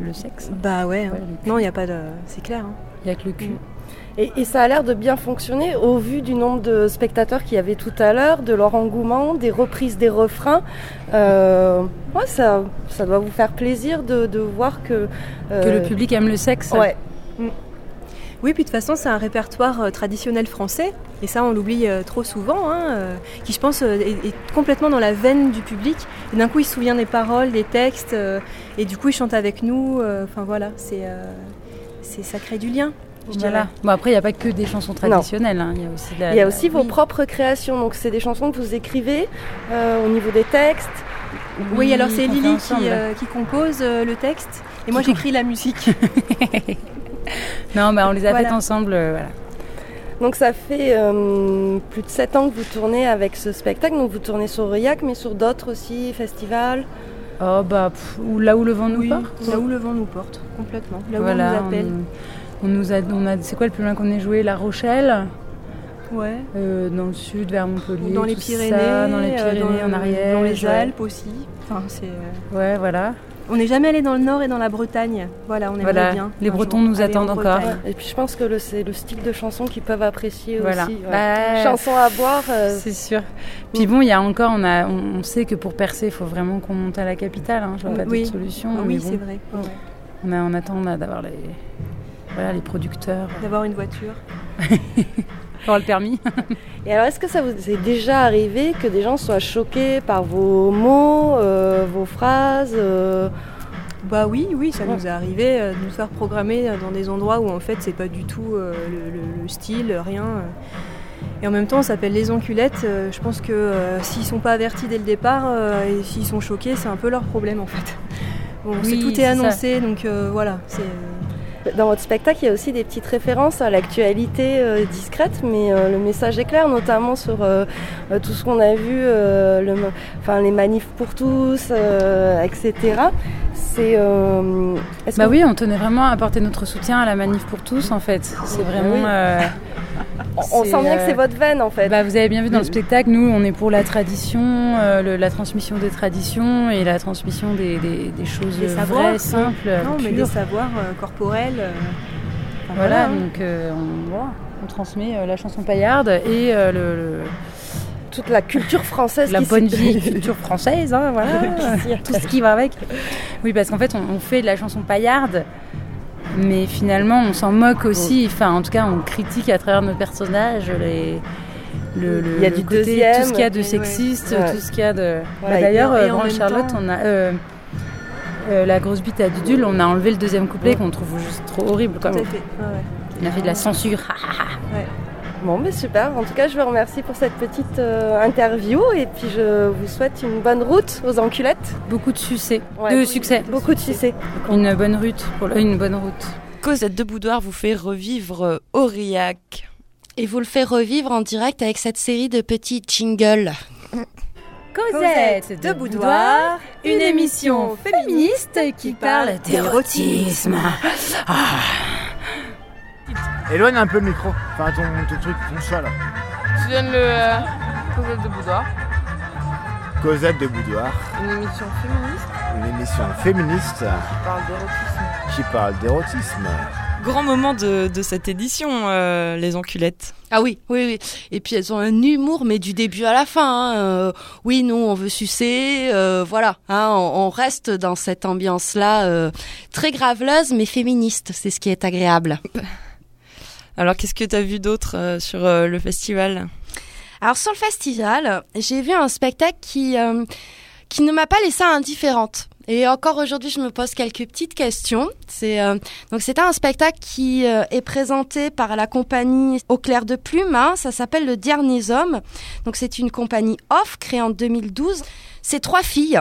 le sexe.
Bah ouais, hein.
Ouais,
non, il n'y a pas de. C'est clair. hein.
Il n'y a que le cul.
Et, et ça a l'air de bien fonctionner au vu du nombre de spectateurs qu'il y avait tout à l'heure, de leur engouement, des reprises des refrains. Euh, ouais, ça, ça doit vous faire plaisir de, de voir que... euh,
Que le public aime le sexe.
Ouais,
Oui, puis de toute façon, c'est un répertoire euh, traditionnel français, et ça, on l'oublie euh, trop souvent, hein, qui, je pense, est, est complètement dans la veine du public. Et d'un coup, il se souvient des paroles, des textes, et du coup, il chante avec nous. Enfin voilà, c'est euh, c'est ça crée du lien. Je
Voilà.
dirais.
Bon, après, il n'y a pas que des chansons traditionnelles. hein. Il y a aussi, de la-
il y a aussi vos
oui.
propres créations, donc c'est des chansons que vous écrivez euh, au niveau des textes.
Oui, alors c'est Lily qui, euh, qui compose euh, le texte, et moi j'écris la musique.
Non, bah, on les a
Voilà.
faites ensemble. euh, voilà.
Donc ça fait euh, plus de 7 ans que vous tournez avec ce spectacle, donc vous tournez sur Aurillac, mais sur d'autres aussi, festivals.
Oh, bah, pff, ou là où le vent nous
Oui,
porte.
là où le vent nous porte, complètement. Là où
Voilà,
on nous appelle.
On, on nous a, on a, c'est quoi le plus loin qu'on ait joué? La Rochelle,
Ouais.
euh, dans le sud, vers Montpellier,
Dans les Pyrénées,
ça, dans les
euh,
Pyrénées,
dans-
en arrière,
dans les Alpes aussi. Enfin, c'est, euh,
Ouais, voilà.
On n'est jamais allé dans le nord et dans la Bretagne. Voilà, on aimerait
Voilà,
bien.
les Bretons
jour
nous
aller
attendent
en
encore.
Et puis je pense que le- c'est le style de chanson qu'ils peuvent apprécier
Voilà.
aussi. ouais.
Bah,
Chanson à boire. euh,
C'est sûr. Puis bon, il y a encore, on, a, on, on sait que pour percer, il faut vraiment qu'on monte à la capitale. Hein. Je vois pas
Oui.
d'autre solution.
Ah oui,
bon,
c'est vrai.
On, a, on attend d'avoir les. Voilà, les producteurs.
D'avoir une voiture.
Avoir le permis.
Et alors, est-ce que ça vous est déjà arrivé que des gens soient choqués par vos mots, euh, vos phrases euh,
Bah oui, oui, ça nous est arrivé euh, de nous faire programmer dans des endroits où en fait c'est pas du tout euh, le, le- le style, rien. Et en même temps, on s'appelle les enculettes. Je pense que euh, s'ils sont pas avertis dès le départ euh, et s'ils sont choqués, c'est un peu leur problème en fait. Bon, c'est-
Oui,
tout est
ça.
annoncé, donc euh, voilà. C'est
Dans votre spectacle, il y a aussi des petites références à l'actualité euh, discrète, mais euh, le message est clair, notamment sur euh, tout ce qu'on a vu, euh, le, enfin, les manifs pour tous, euh, etc. C'est. euh,
Bah
que-
oui, on tenait vraiment à apporter notre soutien à la manif pour tous en fait. C'est vraiment.
Oui.
euh,
on sent bien que c'est votre veine en fait.
Bah, vous avez bien vu dans le spectacle, nous on est pour la tradition, euh, le- la transmission des traditions et la transmission des, des- des choses
des savoirs,
vraies,
oui.
simples,
Non, mais des savoirs euh, corporels. Euh, enfin,
Voilà,
hein.
donc euh, on, voilà, on transmet euh, la chanson paillarde et le, le-
Toute la culture française.
la bonne vieille culture française, hein, voilà, tout ce qui va avec. Oui, parce qu'en fait, on, on fait de la chanson paillarde, mais finalement, on s'en moque aussi. Enfin, en tout cas, on critique à travers nos personnages les. Le, le-
Il y a
le
du
côté,
deuxième.
tout ce qu'il y a de
Ouais,
sexiste,
ouais.
tout ce qu'il y a de.
Voilà,
Bah, D'ailleurs, Charlotte,
temps-
on a euh, euh, la grosse bite à Dudule, on a enlevé le deuxième couplet qu'on trouve juste trop horrible. Quoi.
Tout à fait. ouais, ouais.
On a fait de la censure.
Bon, mais super. En tout cas, je vous remercie pour cette petite euh, interview et puis je vous souhaite une bonne route aux enculettes.
Beaucoup de succès.
Ouais.
de succès.
Beaucoup de succès.
Une bonne route. Pour une bonne route.
Cosette de Boudoir vous fait revivre euh, Aurillac.
Et vous le fait revivre en direct avec cette série de petits jingles.
Cosette
de Boudoir,
une émission féministe qui parle d'érotisme.
Éloigne un peu le micro. Enfin, ton, ton truc, ton chat là.
Tu donnes le euh, Cosette de Boudoir,
Cosette de Boudoir,
une émission féministe
une émission féministe
qui parle d'érotisme.
qui parle d'érotisme.
Grand moment de, de cette édition, euh, les enculettes.
Ah oui, oui, oui. Et puis elles ont un humour, mais du début à la fin. hein. Euh, oui, nous, on veut sucer. euh, voilà, hein, on, on reste dans cette ambiance-là, euh, très graveleuse, mais féministe. C'est ce qui est agréable.
Alors, qu'est-ce que tu as vu d'autre euh, sur euh, le festival?
Alors sur le festival, j'ai vu un spectacle qui euh, qui ne m'a pas laissé indifférente. Et encore aujourd'hui, je me pose quelques petites questions. C'est euh, donc c'était un spectacle qui euh, est présenté par la compagnie Au clair de plume. hein. ça s'appelle Le Dernier Homme. Donc c'est une compagnie off créée en 2012. C'est trois filles.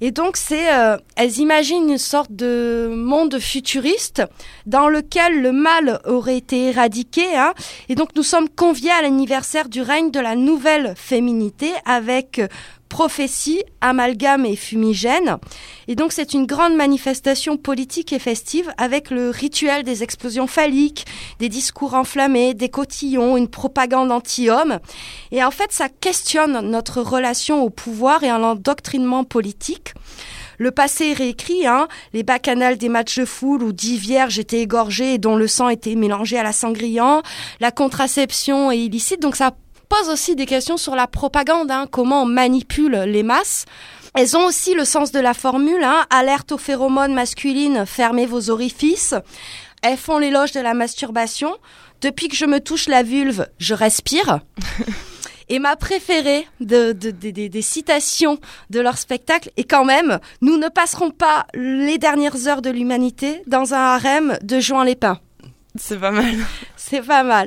Et donc c'est euh, elles imaginent une sorte de monde futuriste dans lequel le mal aurait été éradiqué. Hein, et donc nous sommes conviés à l'anniversaire du règne de la nouvelle féminité avec prophétie, amalgame et fumigène. Et donc c'est une grande manifestation politique et festive avec le rituel des explosions phalliques, des discours enflammés, des cotillons, une propagande anti-homme. Et en fait ça questionne notre relation au pouvoir et à l'endoctrinement politique. Le passé réécrit, hein, les bacchanales des matchs de foule où dix vierges étaient égorgées et dont le sang était mélangé à la sangriant, la contraception est illicite, donc ça pose aussi des questions sur la propagande, hein, comment on manipule les masses. Elles ont aussi le sens de la formule, hein, alerte aux phéromones masculines, fermez vos orifices. Elles font l'éloge de la masturbation. Depuis que je me touche la vulve, je respire. Et ma préférée de, de- de- de- des citations de leur spectacle est quand même Nous ne passerons pas les dernières heures de l'humanité dans un harem de Jean Lépin.
C'est pas mal.
C'est pas mal.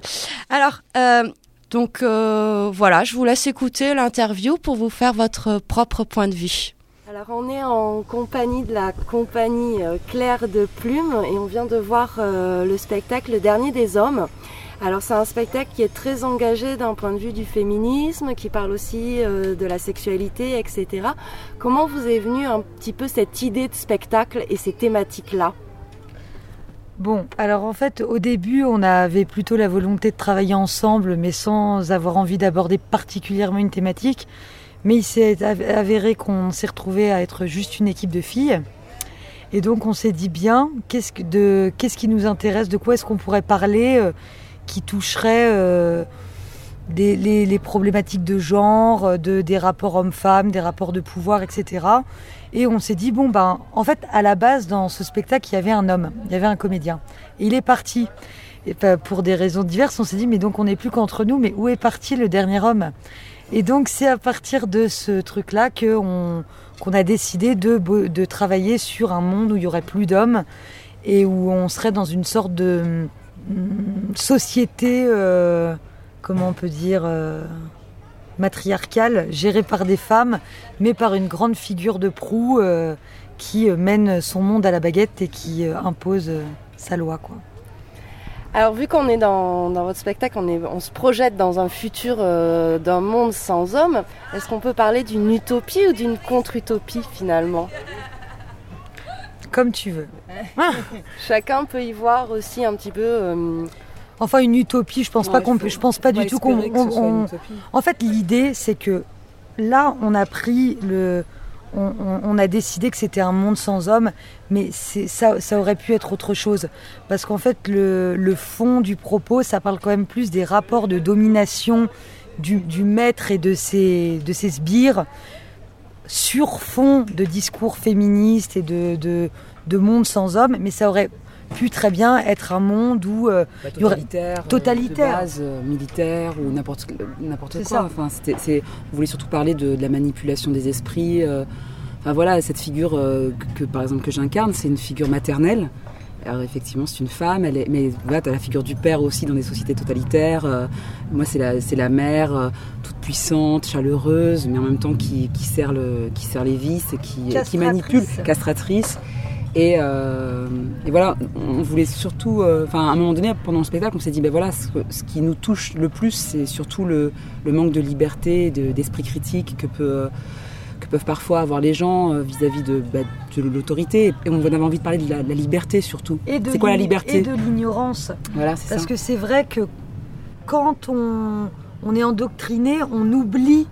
Alors, euh, donc euh, voilà, je vous laisse écouter l'interview pour vous faire votre propre point de vue.
Alors on est en compagnie de la compagnie euh, Claire de Plume et on vient de voir euh, le spectacle Le Dernier des Hommes. Alors c'est un spectacle qui est très engagé d'un point de vue du féminisme, qui parle aussi de la sexualité, etc. Comment vous est venue un petit peu cette idée de spectacle et ces thématiques-là?
Bon, alors en fait, au début, on avait plutôt la volonté de travailler ensemble, mais sans avoir envie d'aborder particulièrement une thématique. Mais il s'est av- avéré qu'on s'est retrouvé à être juste une équipe de filles. Et donc, on s'est dit bien, qu'est-ce, qui nous intéresse, de quoi est-ce qu'on pourrait parler, euh, qui toucherait euh, les, problématiques de genre, de, des rapports hommes-femmes, des rapports de pouvoir, etc. Et on s'est dit, bon, ben, en fait, à la base, dans ce spectacle, il y avait un homme, il y avait un comédien. Et il est parti. Et ben, pour des raisons diverses, on s'est dit, mais donc on n'est plus qu'entre nous, mais où est parti le dernier homme? Et donc, c'est à partir de ce truc-là qu'on a décidé de, travailler sur un monde où il y aurait plus d'hommes et où on serait dans une sorte de mm, société, euh, comment on peut dire, euh, matriarcale, gérée par des femmes, mais par une grande figure de proue euh, qui mène son monde à la baguette et qui euh, impose euh, sa loi. Quoi.
Alors vu qu'on est dans, dans votre spectacle, on, est, on se projette dans un futur euh, d'un monde sans hommes, est-ce qu'on peut parler d'une utopie ou d'une contre-utopie finalement?
Comme tu veux.
Chacun peut y voir aussi un petit peu...
Enfin, une utopie, je pense pas qu'on peut, je pense pas du tout qu'on. on-. En fait, l'idée, c'est que là, on a pris le. On, on- on a décidé que c'était un monde sans hommes, mais ça, ça aurait pu être autre chose. Parce qu'en fait, le, le fond du propos, ça parle quand même plus des rapports de domination du, du maître et de ses, de ses sbires sur fond de discours féministes et de, de, de monde sans hommes, mais ça aurait pu très bien être un monde où euh,
Bah,
il y aurait-
totalitaire, euh,
totalitaire.
de base, euh, militaire ou n'importe n'importe
C'est
quoi. Enfin, c'est, on voulait surtout parler de, de la manipulation des esprits. euh, enfin voilà, cette figure euh, que, que, par exemple que j'incarne, c'est une figure maternelle. Alors effectivement, c'est une femme, elle est, mais voilà, t'as la figure du père aussi dans des sociétés totalitaires. euh, moi, c'est la, c'est la mère, euh, toute puissante, chaleureuse, mais en même temps qui, qui le, qui serre les vis et qui, qui
Castratrice.
manipule, castratrice. Et, euh, et voilà, on voulait surtout, euh, enfin à un moment donné pendant le spectacle, on s'est dit ben voilà, ce, qui nous touche le plus, c'est surtout le, le manque de liberté, de- d'esprit critique que peut que peuvent parfois avoir les gens euh, vis-à-vis de, bah, de l'autorité. Et on avait envie de parler de la, de la liberté surtout.
Et de
C'est quoi la liberté
Et de l'ignorance.
Voilà, c'est
Parce
ça.
que c'est vrai que quand on, on est endoctriné, on oublie,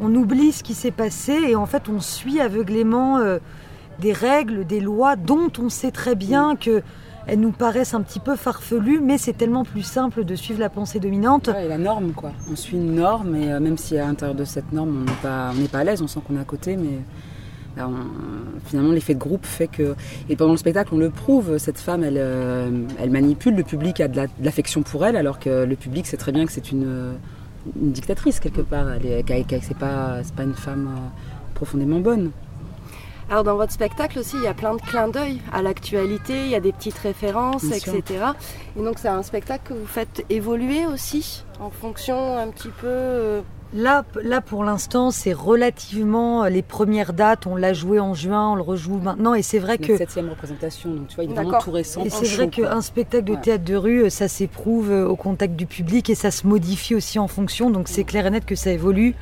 on oublie ce qui s'est passé et en fait on suit aveuglément euh, des règles, des lois dont on sait très bien que elles nous paraissent un petit peu farfelues, mais c'est tellement plus simple de suivre la pensée dominante.
Ouais, et la norme, quoi. On suit une norme, et euh, même si à l'intérieur de cette norme, on n'est pas, on pas à l'aise, on sent qu'on est à côté, mais bah, on- finalement, l'effet de groupe fait que. Et pendant le spectacle, on le prouve, cette femme, elle, euh, elle manipule, le public a de la- de l'affection pour elle, alors que le public sait très bien que c'est une, une dictatrice, quelque part. Elle est, pas, c'est pas une femme euh, profondément bonne.
Alors dans votre spectacle aussi, il y a plein de clins d'œil à l'actualité, il y a des petites références, etc. Et donc c'est un spectacle que vous faites évoluer aussi en fonction un petit peu... euh,
Là, là pour l'instant, c'est relativement euh, les premières dates. On l'a joué en juin, on le rejoue maintenant, et c'est vrai
C'est
que
septième représentation, donc tu vois, il est vraiment tout récent.
Et c'est vrai qu'un spectacle de
Ouais.
théâtre de rue, ça s'éprouve euh, au contact du public et ça se modifie aussi en fonction. Donc c'est clair et net que ça évolue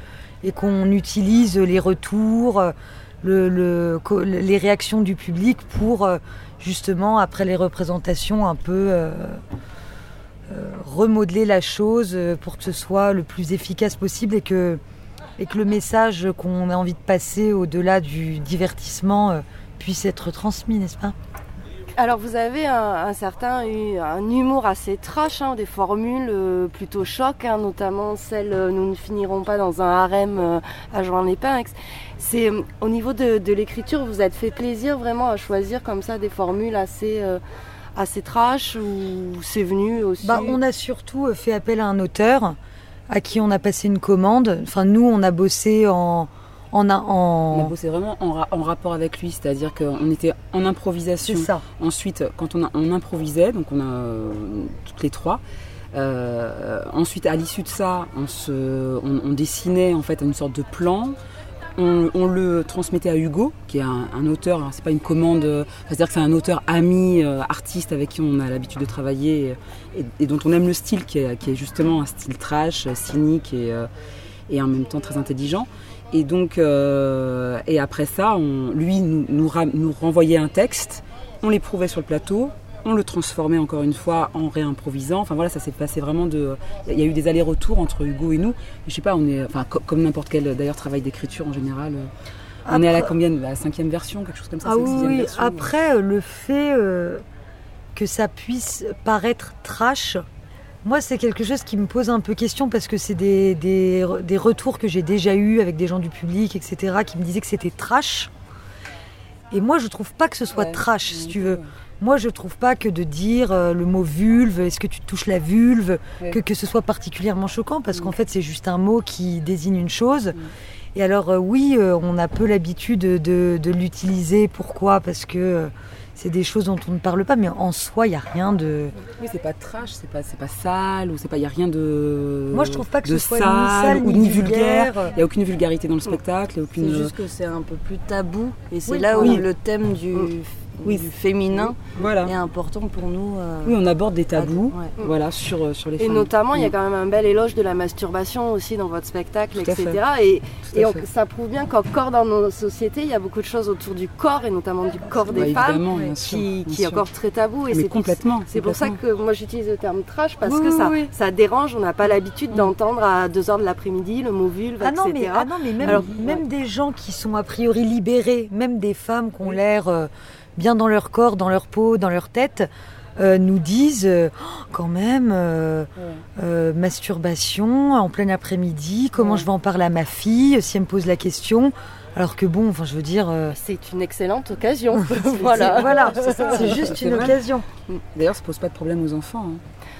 et qu'on utilise les retours, euh, les réactions du public pour euh, justement, après les représentations, un peu euh, euh, remodeler la chose pour que ce soit le plus efficace possible et que, et que le message qu'on a envie de passer au-delà du divertissement puisse être transmis, n'est-ce pas?
Alors vous avez un, certain un humour assez trash, hein, des formules plutôt choc, hein, notamment celle nous ne finirons pas dans un harem à ex- C'est euh, au niveau de, de l'écriture, vous êtes fait plaisir vraiment à choisir comme ça des formules assez euh, assez trash ou c'est venu aussi.
Bah, on a surtout euh, fait appel à un auteur à qui on a passé une commande. Enfin, nous, on a bossé en. en, en...
On a bossé vraiment en, ra- en rapport avec lui, c'est-à-dire qu'on était en improvisation.
C'est ça.
Ensuite, quand on, a- on improvisait, donc on a euh, toutes les trois. euh, ensuite, à l'issue de ça, on, se, on, on dessinait en fait une sorte de plan. On, le transmettait à Hugo, qui est un, auteur. alors C'est pas une commande, euh, c'est-à-dire que c'est un auteur ami, euh, artiste avec qui on a l'habitude de travailler et, dont on aime le style, qui est, justement un style trash, euh, cynique et, en même temps très intelligent. Et donc, après ça, lui nous renvoyait un texte, on l'éprouvait sur le plateau, on le transformait encore une fois en réimprovisant. Enfin voilà, ça s'est passé vraiment de. Il y a eu des allers-retours entre Hugo et nous. Je sais pas, on est, enfin co- comme n'importe quel d'ailleurs travail d'écriture en général. euh, on est à la combien La cinquième version, quelque chose comme ça.
Ah oui,
version,
Après, euh, le fait euh, que ça puisse paraître trash, Moi, c'est quelque chose qui me pose un peu question parce que c'est des, des, des retours que j'ai déjà eus avec des gens du public, etc., qui me disaient que c'était trash. Et moi, je trouve pas que ce soit trash, si tu veux. Moi, je trouve pas que de dire euh, le mot vulve, est-ce que tu touches la vulve, que, que ce soit particulièrement choquant, parce qu'en fait, c'est juste un mot qui désigne une chose. Et alors, euh, oui, euh, on a peu l'habitude de, de l'utiliser. Pourquoi? Parce que euh, c'est des choses dont on ne parle pas, mais en soi, il n'y a rien de.
Oui, c'est pas trash, c'est pas, c'est pas sale, ou c'est pas, il y a rien de.
Moi, je trouve pas que
de
ce soit ni
sale,
sale,
ou
ni vulgaire.
Il y a aucune vulgarité dans le spectacle, il y a aucune.
C'est juste que c'est un peu plus tabou et c'est
Oui,
là où
oui.
le thème du,
Oui.
du féminin
Voilà.
est important pour nous. euh,
Oui, on aborde des tabous,
Ouais.
voilà, sur, euh, sur les
Et
femmes.
notamment, il y a
Mm.
quand même un bel éloge de la masturbation aussi dans votre spectacle,
Tout à
etc.
fait.
Et, et on- ça prouve bien qu'encore dans nos sociétés, il y a beaucoup de choses autour du corps, et notamment du corps
Bah,
des femmes,
bien sûr,
qui,
bien
qui est encore très tabou. Et
Mais
c'est
complètement,
C'est pour ça que moi j'utilise le terme trash, parce
Oui,
que ça,
oui.
ça dérange. On n'a pas l'habitude d'entendre à 2h de l'après-midi le mot vulve,
Ah non,
etc.
mais, ah non, mais même,
Alors,
même des gens qui sont a priori libérés, même des femmes qui ont l'air euh, bien dans leur corps, dans leur peau, dans leur tête, euh, nous disent euh, Oh, quand même euh, euh, masturbation en plein après-midi, comment je vais en parler à ma fille si elle me pose la question alors que bon, enfin je veux dire... euh,
C'est une excellente occasion.
voilà,
voilà.
voilà, c'est juste une
vrai.
occasion.
D'ailleurs, ça pose pas de problème aux enfants.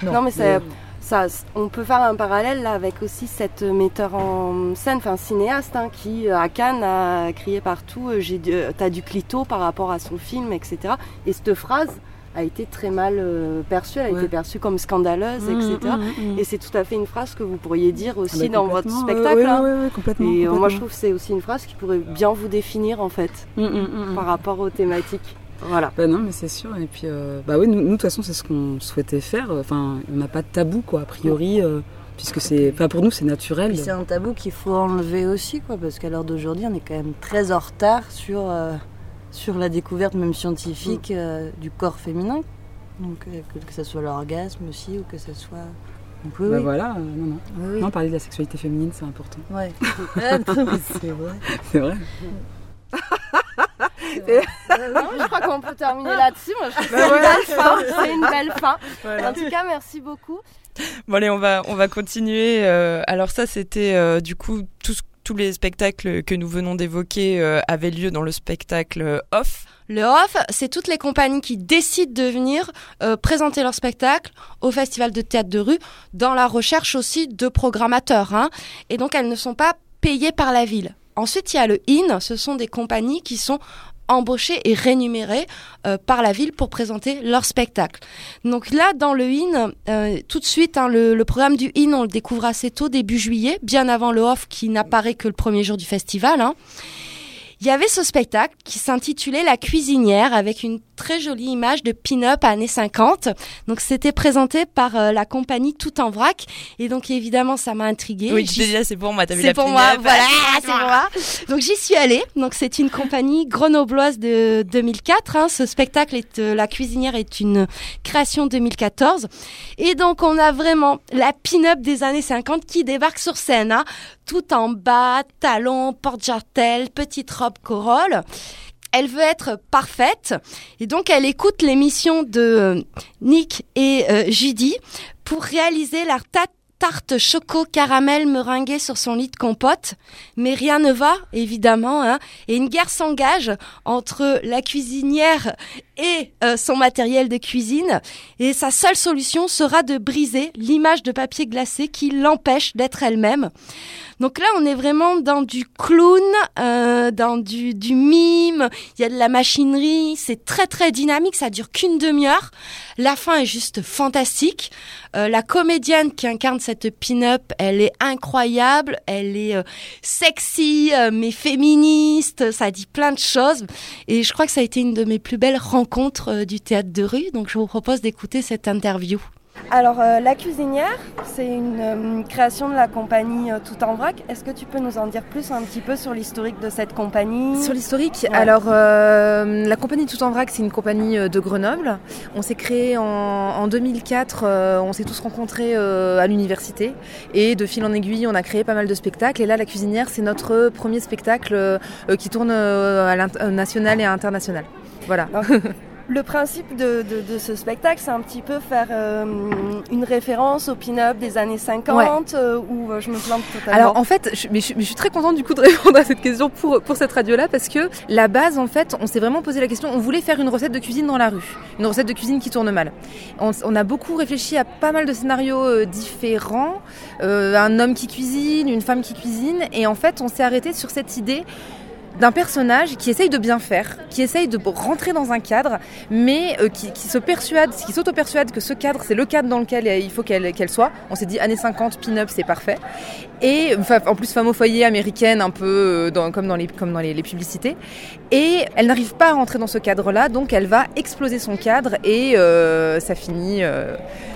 hein.
Non, mais ça, ça, on peut faire un parallèle là avec aussi cette metteur en scène, enfin cinéaste, hein, qui euh, à Cannes a crié partout euh, euh, t'as du clito par rapport à son film, etc. Et cette phrase a été très mal euh, perçue, elle a
Ouais.
été perçue comme scandaleuse,
Mmh,
etc.
mmh, mmh.
Et c'est tout à fait une phrase que vous pourriez dire aussi
Ah bah,
dans votre spectacle.
ouais, ouais,
hein.
complètement,
Et euh, moi je trouve que c'est aussi une phrase qui pourrait bien vous définir en fait
Mmh,
par rapport aux thématiques. Voilà.
Bah non, mais c'est sûr. Et puis, euh, bah oui, nous, de toute façon, c'est ce qu'on souhaitait faire. Enfin, on n'a pas de tabou, quoi, a priori, euh, puisque c'est, enfin, pour nous, c'est naturel.
C'est un tabou qu'il faut enlever aussi, quoi, parce qu'à l'heure d'aujourd'hui, on est quand même très en retard sur, euh, sur la découverte, même scientifique,
Mm.
du corps féminin. Donc, que, ce soit l'orgasme aussi, ou que ce soit. Donc, oui,
Bah
oui.
voilà, euh, non, non.
Oui.
Non, parler de la sexualité féminine, c'est important.
Ouais. Ah, c'est vrai.
C'est vrai.
Non, je crois qu'on peut terminer là-dessus. Moi, je trouve que
Bah
c'est une
voilà.
belle fin. C'est une belle fin.
Voilà.
En tout cas, merci beaucoup.
Bon allez, on va on va continuer. euh, alors ça c'était euh, du coup tous tous les spectacles que nous venons d'évoquer euh, avaient lieu dans le spectacle off.
Le off, c'est toutes les compagnies qui décident de venir euh, présenter leur spectacle au Festival de théâtre de rue dans la recherche aussi de programmateurs. hein. Et donc elles ne sont pas payées par la ville. Ensuite, il y a le IN, ce sont des compagnies qui sont embauchées et rémunérées euh, par la ville pour présenter leur spectacle. Donc là, dans le IN, euh, tout de suite, hein, le, le programme du IN, on le découvre assez tôt, début juillet, bien avant le off qui n'apparaît que le premier jour du festival. hein. Il y avait ce spectacle qui s'intitulait La cuisinière avec une très jolie image de pin-up années 50. Donc c'était présenté par euh, la compagnie Tout en vrac et donc évidemment ça m'a intriguée.
Oui, je c'est pour moi, t'as vu
c'est pour moi, voilà, c'est pour moi. Donc j'y suis allée. Donc c'est une compagnie grenobloise de 2004. hein. Ce spectacle est euh, La cuisinière est une création 2014. Et donc on a vraiment la pin-up des années 50 qui débarque sur scène, hein. tout en bas, talons, porte-jartel, petite robe corolle. Elle veut être parfaite et donc elle écoute l'émission de euh, Nick et euh, Judy pour réaliser leur ta- tarte choco caramel meringuée sur son lit de compote. Mais rien ne va, évidemment, hein, et une guerre s'engage entre la cuisinière et euh, son matériel de cuisine. Et sa seule solution sera de briser l'image de papier glacé qui l'empêche d'être elle-même. Donc là, on est vraiment dans du clown, euh, dans du, du mime, il y a de la machinerie, c'est très très dynamique, ça dure qu'une demi-heure. La fin est juste fantastique. Euh, la comédienne qui incarne cette pin-up, elle est incroyable, elle est euh, sexy, euh, mais féministe, ça dit plein de choses. Et je crois que ça a été une de mes plus belles rencontres euh, du théâtre de rue, donc je vous propose d'écouter cette interview.
Alors, euh, La Cuisinière, c'est une euh, création de la compagnie euh, Tout en Vrac. Est-ce que tu peux nous en dire plus un petit peu sur l'historique de cette compagnie?
Sur l'historique,
Ouais.
alors euh, la compagnie Tout en Vrac, c'est une compagnie euh, de Grenoble. On s'est créé en, en 2004, euh, on s'est tous rencontrés euh, à l'université et de fil en aiguille, on a créé pas mal de spectacles. Et là, La Cuisinière, c'est notre premier spectacle qui tourne euh, à l'international et à international. Voilà.
le principe de, de, ce spectacle, c'est un petit peu faire euh, une référence au pin-up des années 50 euh, ou je me plante totalement
Alors en fait, je, mais, je, suis très contente du coup de répondre à cette question pour, pour cette radio-là parce que la base, en fait, on s'est vraiment posé la question, on voulait faire une recette de cuisine dans la rue, une recette de cuisine qui tourne mal. On, on a beaucoup réfléchi à pas mal de scénarios différents, un homme qui cuisine, une femme qui cuisine, et en fait, on s'est arrêté sur cette idée d'un personnage qui essaye de bien faire, qui essaye de rentrer dans un cadre, mais euh, qui, qui s'auto-persuade que ce cadre, c'est le cadre dans lequel il faut qu'elle soit. On s'est dit années 50, pin-up, c'est parfait. Et en plus, femme au foyer américaine, un peu euh, comme dans les, comme dans les, publicités. Et elle n'arrive pas à rentrer dans ce cadre-là, donc elle va exploser son cadre et euh, ça finit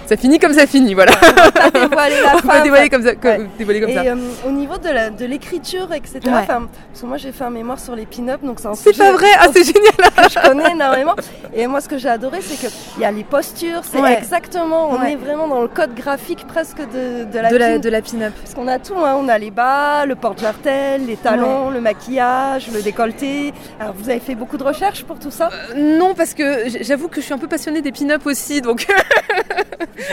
ça finit comme ça finit, voilà.
On va dévoiler la
On va dévoiler comme ça. Dévoiler comme
et
ça.
Euh, au niveau de l'écriture, etc. parce que moi j'ai fait un mémoire sur les pin-up, donc c'est un
C'est pas vrai, ah c'est génial.
que je connais énormément. Et moi ce que j'ai adoré, c'est qu'il y a les postures, c'est exactement, on est vraiment dans le code graphique presque de, de la
de la, de la pin-up.
Parce qu'on a tout, hein. on a les bas, le porte-jartel, les talons, le maquillage, le décolleté. Alors vous avez fait beaucoup de recherches pour tout ça?
Euh, Non, parce que j'avoue que je suis un peu passionnée des pin-up aussi, donc.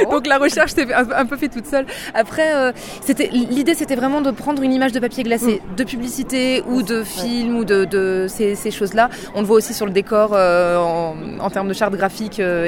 Donc la recherche s'est un, peu fait toute seule. Après, euh, c'était l'idée, c'était vraiment de prendre une image de papier glacé, mm. de publicité ou de film ou de, ces, choses-là. On le voit aussi sur le décor euh, en, termes de charte graphique, euh,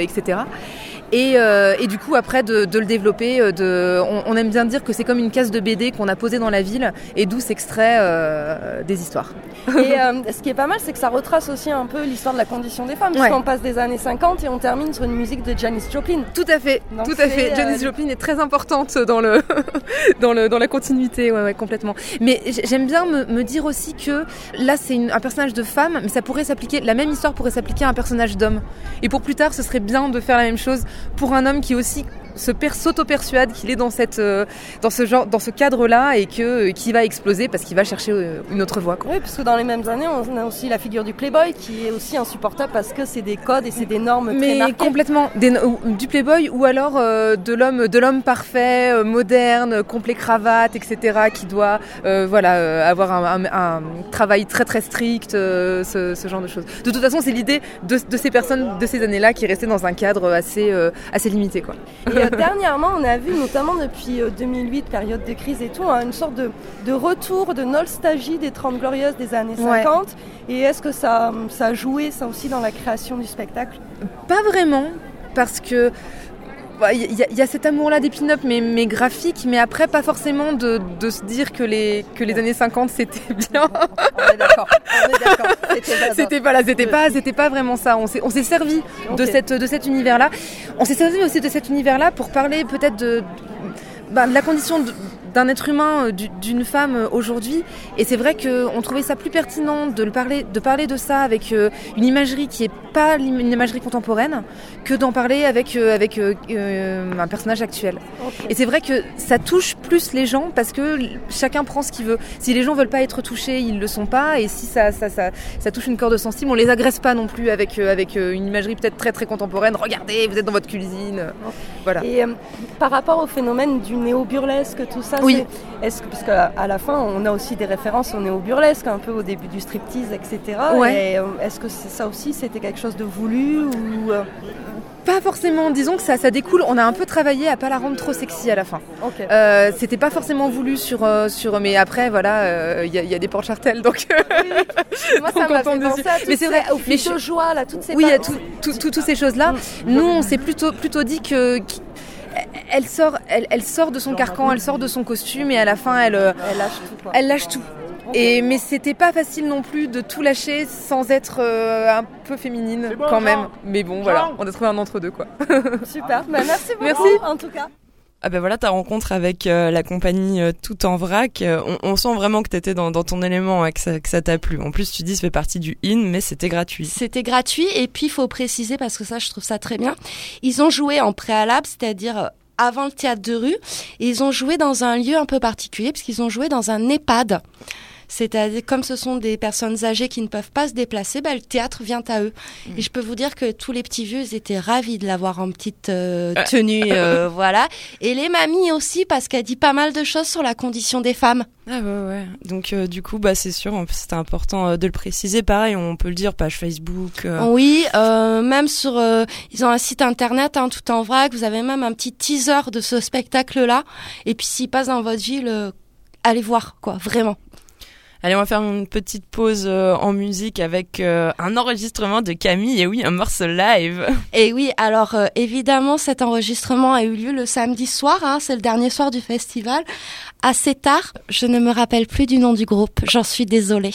Euh, et, du coup, après, de, le développer, euh, de, on, aime bien dire que c'est comme une case de BD qu'on a posée dans la ville et d'où s'extrait euh, des histoires.
Et ce qui est pas mal, c'est que ça retrace aussi un peu l'histoire de la condition des femmes, puisqu'on passe des années 50 et on termine sur une musique de Janis Joplin.
Tout à fait, tout à fait. Janis Joplin est très importante dans, le dans, le, dans la continuité, ouais, ouais complètement. Mais j'aime bien me, dire aussi que là, c'est un personnage de femme, mais ça pourrait s'appliquer, la même histoire pourrait s'appliquer à un personnage d'homme. Et pour plus tard, ce serait bien de faire la même chose pour un homme qui aussi se s'auto-persuade qu'il est dans, cette, euh, dans ce, genre, dans ce cadre-là et que, euh, qui va exploser parce qu'il va chercher euh, une autre voie.
Oui, parce que dans les mêmes années, on a aussi la figure du playboy qui est aussi insupportable parce que c'est des codes et c'est des normes
Mais
très
complètement. du playboy ou alors de l'homme de l'homme parfait, moderne, complet cravate, etc., qui doit voilà, avoir un, travail très très strict, ce, genre de choses. De toute façon, c'est l'idée de, ces personnes de ces années-là qui restaient dans un cadre assez, assez limité. Quoi.
Dernièrement, on a vu, notamment depuis 2008, euh, période de crise et tout, hein, une sorte de, retour, de nostalgie des 30 glorieuses des années 50. Et est-ce que ça, ça a joué ça aussi dans la création du spectacle?
Pas vraiment, parce que il bah, y, a cet amour-là des pin-up, mais, mais graphique, mais après, pas forcément de, se dire que les, que les années 50 c'était bien.
On est d'accord,
C'était pas c'était pas, c'était pas vraiment ça. On s'est, on s'est servi de, cette, de cet univers-là. On s'est servi aussi de cet univers-là pour parler peut-être de, bah, de la condition d'un être humain, euh, d'une femme euh, aujourd'hui. Et c'est vrai qu'on trouvait ça plus pertinent de, le parler, de parler de ça avec euh, une imagerie qui est pas une imagerie contemporaine que d'en parler avec, avec un personnage actuel. Et c'est vrai que ça touche plus les gens parce que chacun prend ce qu'il veut. Si les gens veulent pas être touchés, ils le sont pas. Et si ça, ça, ça, ça touche une corde sensible, on les agresse pas non plus avec, avec une imagerie peut-être très très contemporaine. Regardez, vous êtes dans votre cuisine. Voilà.
Et par rapport au phénomène du néo-burlesque, tout ça,
oui.
Est-ce que, parce qu'à la fin, on a aussi des références au néo-burlesque, un peu au début du striptease, etc.
Ouais.
Euh, est-ce que ça aussi, c'était quelque chose de voulu ou euh?
Pas forcément, disons que ça, ça découle. On a un peu travaillé à pas la rendre trop sexy à la fin. Euh, c'était pas forcément voulu sur, sur mais après voilà, il y, a des portes chartelles donc.
Moi ça m'a fait penser à mais c'est vrai, au mais je... joie là, toutes ces.
Oui, il y a toutes ces choses là. Mm. Nous, on s'est plutôt plutôt dit que elle sort, elle, sort de son carcan, elle sort de son costume et à la fin, elle,
euh, elle lâche tout.
Elle lâche tout. Et, mais c'était pas facile non plus de tout lâcher sans être euh, un peu féminine quand même. Mais bon, voilà, on a trouvé un entre-deux quoi.
Super, bah, merci beaucoup
merci.
en tout cas.
Ah ben voilà ta rencontre avec euh, la compagnie euh, Tout en vrac, euh, on, sent vraiment que tu étais dans, ton élément, hein, que ça t'a plu. En plus tu dis ça fait partie du IN, mais c'était gratuit.
C'était gratuit et puis il faut préciser parce que ça je trouve ça très bien. Ils ont joué en préalable, c'est-à-dire avant le théâtre de rue, et ils ont joué dans un lieu un peu particulier parce qu'ils ont joué dans un EHPAD.
C'est-à-dire, comme ce sont des personnes âgées qui ne peuvent pas se déplacer, bah, le théâtre vient à eux. Et je peux vous dire que tous les petits vieux ils étaient ravis de l'avoir en petite euh, tenue, euh, voilà. Et les mamies aussi, parce qu'elle dit pas mal de choses sur la condition des femmes.
Ah ouais, ouais. Donc euh, du coup, bah c'est sûr, c'était important euh, de le préciser. Pareil, on peut le dire, page Facebook. euh.
Oui, euh, même sur, euh, ils ont un site internet, hein, tout en vrac. Vous avez même un petit teaser de ce spectacle-là. Et puis s'il passe dans votre ville, euh, allez voir, quoi, vraiment.
Allez, on va faire une petite pause euh, en musique avec euh, un enregistrement de Camille. Et oui, un morceau live.
Et oui, alors euh, évidemment, cet enregistrement a eu lieu le samedi soir, hein, c'est le dernier soir du festival, assez tard. Je ne me rappelle plus du nom du groupe, j'en suis désolée.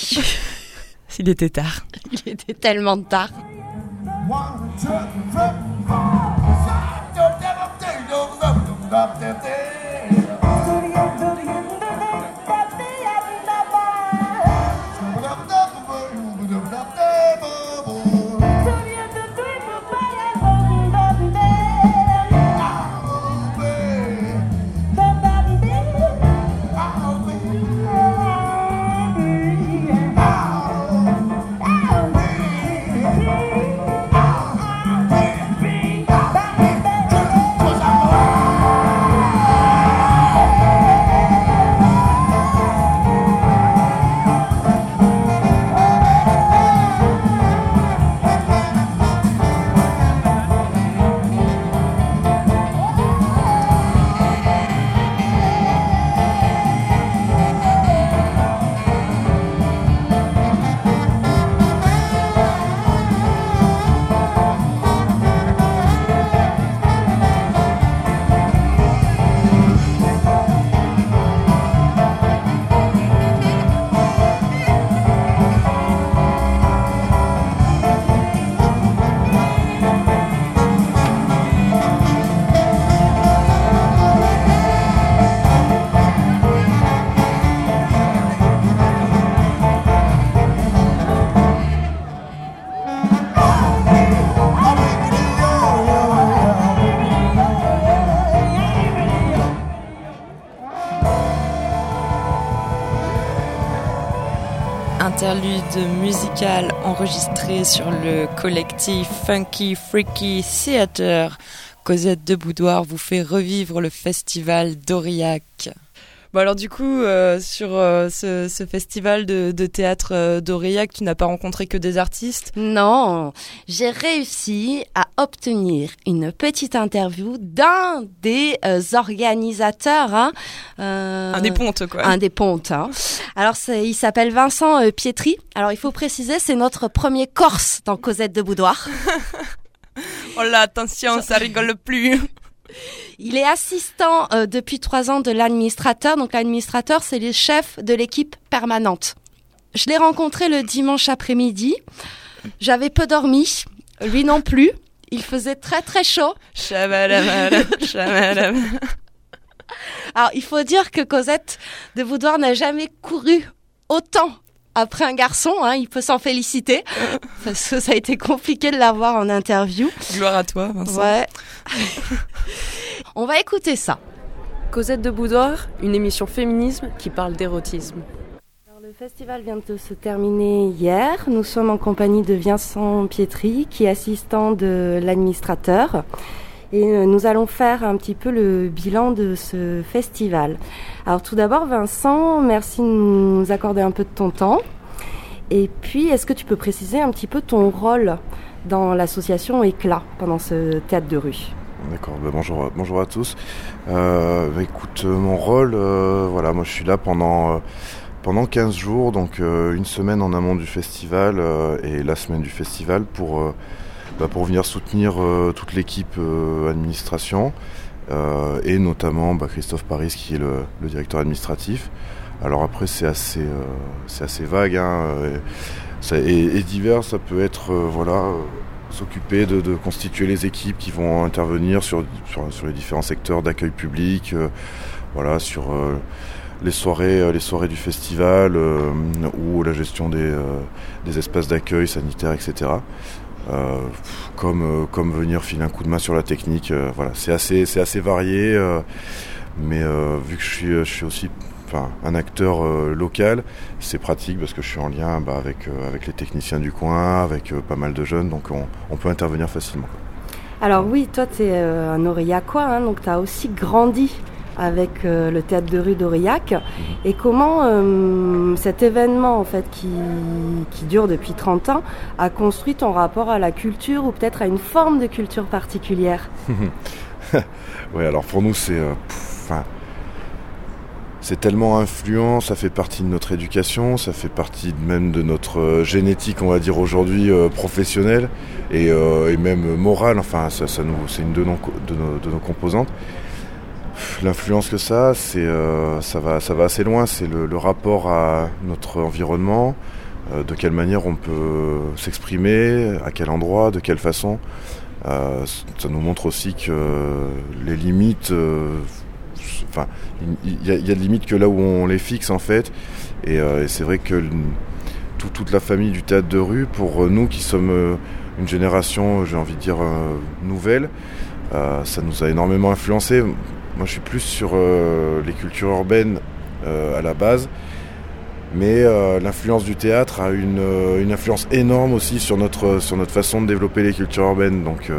Il était tard.
Il était tellement tard.
Interlude musical enregistré sur le collectif Funky Freaky Theater. Cosette de Boudoir vous fait revivre le festival d'Aurillac. Bon alors du coup, euh, sur euh, ce, ce festival de, de théâtre euh, d'Aurillac, tu n'as pas rencontré que des artistes?
Non, j'ai réussi à obtenir une petite interview d'un des euh, organisateurs. Hein,
Un des pontes, quoi.
Un des pontes. Hein. Alors, c'est- il s'appelle Vincent Pietri. Alors, il faut préciser, c'est notre premier Corse dans Cosette de Boudoir.
Oh là, attention, ça rigole plus
Il est assistant euh, depuis trois ans de l'administrateur. Donc, l'administrateur, c'est le chef de l'équipe permanente. Je l'ai rencontré le dimanche après-midi. J'avais peu dormi. Lui non plus. Il faisait très très chaud. Alors, il faut dire que Cosette de Boudoir n'a jamais couru autant après un garçon. Hein, il peut s'en féliciter. parce que ça a été compliqué de l'avoir en interview.
Gloire à toi, Vincent.
Ouais. On va écouter ça.
Cosette de Boudoir, une émission féminisme qui parle d'érotisme.
Le festival vient de se terminer hier. Nous sommes en compagnie de Vincent Pietri, qui est assistant de l'administrateur. Et euh, nous allons faire un petit peu le bilan de ce festival. Alors tout d'abord, Vincent, merci de nous accorder un peu de ton temps. Et puis, est-ce que tu peux préciser un petit peu ton rôle dans l'association Éclat pendant ce théâtre de rue?
D'accord, bah bonjour, bonjour à tous. Euh, bah écoute, euh, mon rôle, voilà, moi je suis là pendant, pendant 15 jours, donc une semaine en amont du festival et la semaine du festival pour, bah, pour venir soutenir euh, toute l'équipe euh, administration euh, et notamment bah, Christophe Paris qui est le, directeur administratif. Alors après c'est assez, c'est assez vague hein, et, divers, ça peut être voilà, s'occuper de, constituer les équipes qui vont intervenir sur, sur, les différents secteurs d'accueil public, voilà, sur les, soirées, les soirées du festival ou la gestion des, des espaces d'accueil sanitaires, etc. Euh, euh, comme venir filer un coup de main sur la technique, euh, voilà, c'est assez, c'est assez varié, mais vu que je suis, je suis aussi un acteur local, c'est pratique parce que je suis en lien bah, avec, avec les techniciens du coin, avec pas mal de jeunes, donc on, peut intervenir facilement.
Alors oui, toi tu es un Aurillacois, hein, donc tu as aussi grandi avec euh, le théâtre de rue d'Aurillac. Et comment euh, cet événement en fait qui, dure depuis 30 ans a construit ton rapport à la culture ou peut-être à une forme de culture particulière?
Oui, alors pour nous c'est euh, c'est tellement influent, ça fait partie de notre éducation, ça fait partie même de notre génétique, on va dire aujourd'hui professionnelle et, même morale. Enfin, ça, c'est une de nos composantes. L'influence que ça, euh, ça va ça va assez loin. C'est le, rapport à notre environnement, euh, de quelle manière on peut s'exprimer, à quel endroit, de quelle façon. Euh, ça nous montre aussi que les limites, enfin, il y, a de limites que là où on les fixe en fait. Et, c'est vrai que toute la famille du théâtre de rue, pour nous qui sommes une génération, j'ai envie de dire nouvelle, ça nous a énormément influencé. Moi, je suis plus sur euh, les cultures urbaines euh, à la base. Mais euh, l'influence du théâtre a une, influence énorme aussi sur notre, façon de développer les cultures urbaines. Donc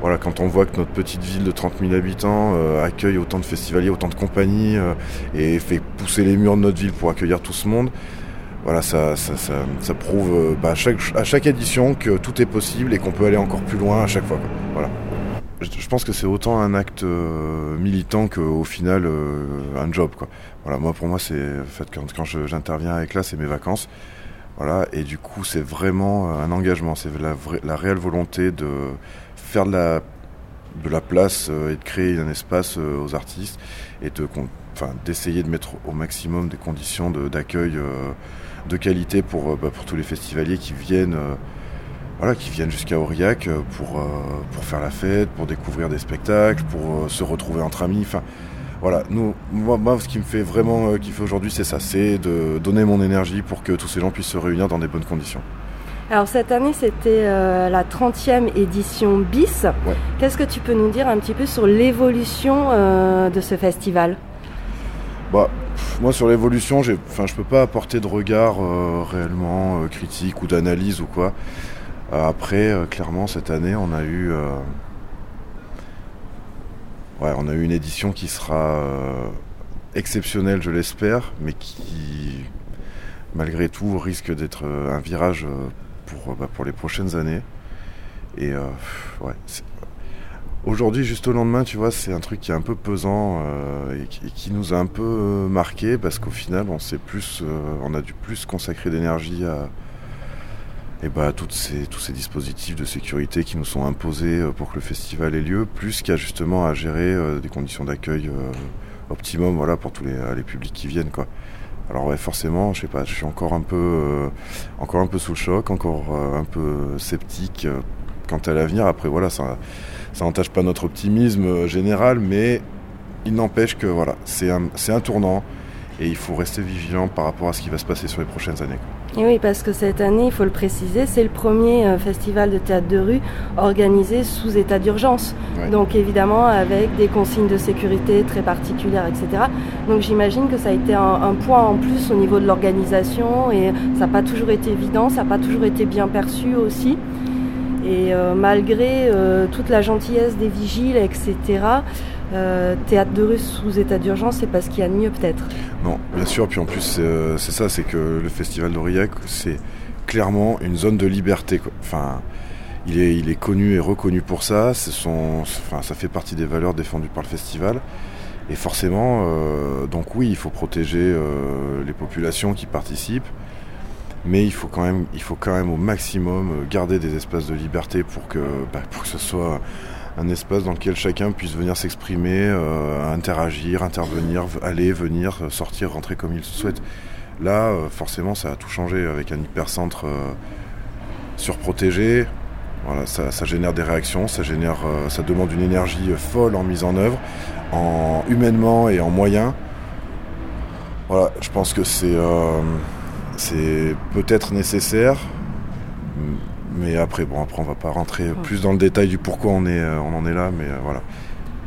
voilà, quand on voit que notre petite ville de 30 000 habitants accueille autant de festivaliers, autant de compagnies et fait pousser les murs de notre ville pour accueillir tout ce monde, voilà, ça, ça, prouve bah, à, chaque, à chaque édition que tout est possible et qu'on peut aller encore plus loin à chaque fois. Voilà je pense que c'est autant un acte euh, militant qu'au final euh, un job. Quoi. Voilà, moi pour moi c'est fait quand, quand j'interviens avec là c'est mes vacances. Voilà, et du coup c'est vraiment euh, un engagement, c'est la, la réelle volonté de faire de la, de la place et de créer un espace aux artistes et de, enfin, d'essayer de mettre au maximum des conditions d'accueil de, qualité pour, bah, pour tous les festivaliers qui viennent voilà, qui viennent jusqu'à Aurillac euh, pour, euh, pour faire la fête, pour découvrir des spectacles, pour euh, se retrouver entre amis. Enfin, voilà, nous, moi, ce qui me fait vraiment kiffer aujourd'hui, c'est ça, c'est de donner mon énergie pour que tous ces gens puissent se réunir dans des bonnes conditions.
Alors cette année, c'était la 30e édition BIS. Qu'est-ce que tu peux nous dire un petit peu sur l'évolution de ce festival?
Bah, moi sur l'évolution, je ne peux pas apporter de regard réellement critique ou d'analyse ou quoi. Euh, après, euh, clairement, cette année, on a eu. Euh, ouais, on a eu une édition qui sera exceptionnelle, je l'espère, mais qui, malgré tout, risque d'être un virage pour, bah, pour les prochaines années. Et ouais, Aujourd'hui, juste au lendemain, tu vois, c'est un truc qui est un peu pesant et, qui, nous a un peu marqué parce qu'au final, on s'est plus, on a dû plus consacrer d'énergie à, et bah, toutes ces, tous ces dispositifs de sécurité qui nous sont imposés euh, pour que le festival ait lieu, plus qu'à justement à gérer euh, des conditions d'accueil euh, optimum voilà, pour tous les, les, publics qui viennent. Quoi. Alors ouais, forcément, je sais pas, je suis encore un peu, encore un peu sous le choc, encore un peu sceptique quant à l'avenir. Après voilà, ça, ça n'entache pas notre optimisme général, mais il n'empêche que voilà, c'est un, un tournant et il faut rester vigilant par rapport à ce qui va se passer sur les prochaines années.
Et oui, parce que cette année, il faut le préciser, c'est le premier euh, festival de théâtre de rue organisé sous état d'urgence. Donc évidemment avec des consignes de sécurité très particulières, etc. Donc j'imagine que ça a été un, point en plus au niveau de l'organisation et ça n'a pas toujours été évident, ça n'a pas toujours été bien perçu aussi. Et euh, malgré euh, toute la gentillesse des vigiles, etc., euh, théâtre de rue sous état d'urgence, c'est pas ce qu'il y a de mieux peut-être.
Non, bien sûr. Puis en plus, c'est ça, c'est que le festival d'Aurillac, c'est clairement une zone de liberté. Enfin, il est, connu et reconnu pour ça. Ça fait partie des valeurs défendues par le festival. Et forcément, donc oui, il faut protéger les populations qui participent mais il faut quand même, il faut quand même au maximum euh, garder des espaces de liberté pour que, bah, pour que ce soit un espace dans lequel chacun puisse venir s'exprimer, euh, interagir, intervenir, aller, venir, euh, sortir, rentrer comme il souhaite. Là, forcément, ça a tout changé avec un hypercentre surprotégé. Voilà, ça, génère des réactions, ça génère, ça demande une énergie folle en mise en œuvre, en humainement et en moyens. Voilà, je pense que c'est peut-être nécessaire, mais après, bon, après on va pas rentrer plus dans le détail du pourquoi on, est, euh, on en est là, mais euh, voilà,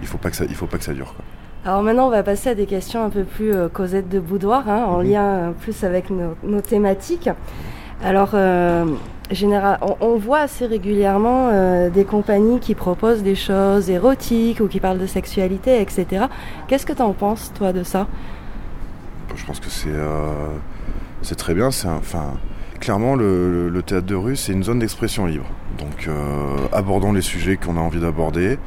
il faut pas que ça, il faut pas que ça dure.
Alors maintenant, on va passer à des questions un peu plus euh, Cosette de boudoir, hein, en lien euh, plus avec nos, nos thématiques. Alors, euh, général, on, on voit assez régulièrement euh, des compagnies qui proposent des choses érotiques ou qui parlent de sexualité, etc. Qu'est-ce que tu en penses, toi, de ça?
Je pense que c'est c'est très bien. C'est enfin, clairement, le, théâtre de rue, c'est une zone d'expression libre. Donc, euh, abordons les sujets qu'on a envie d'aborder.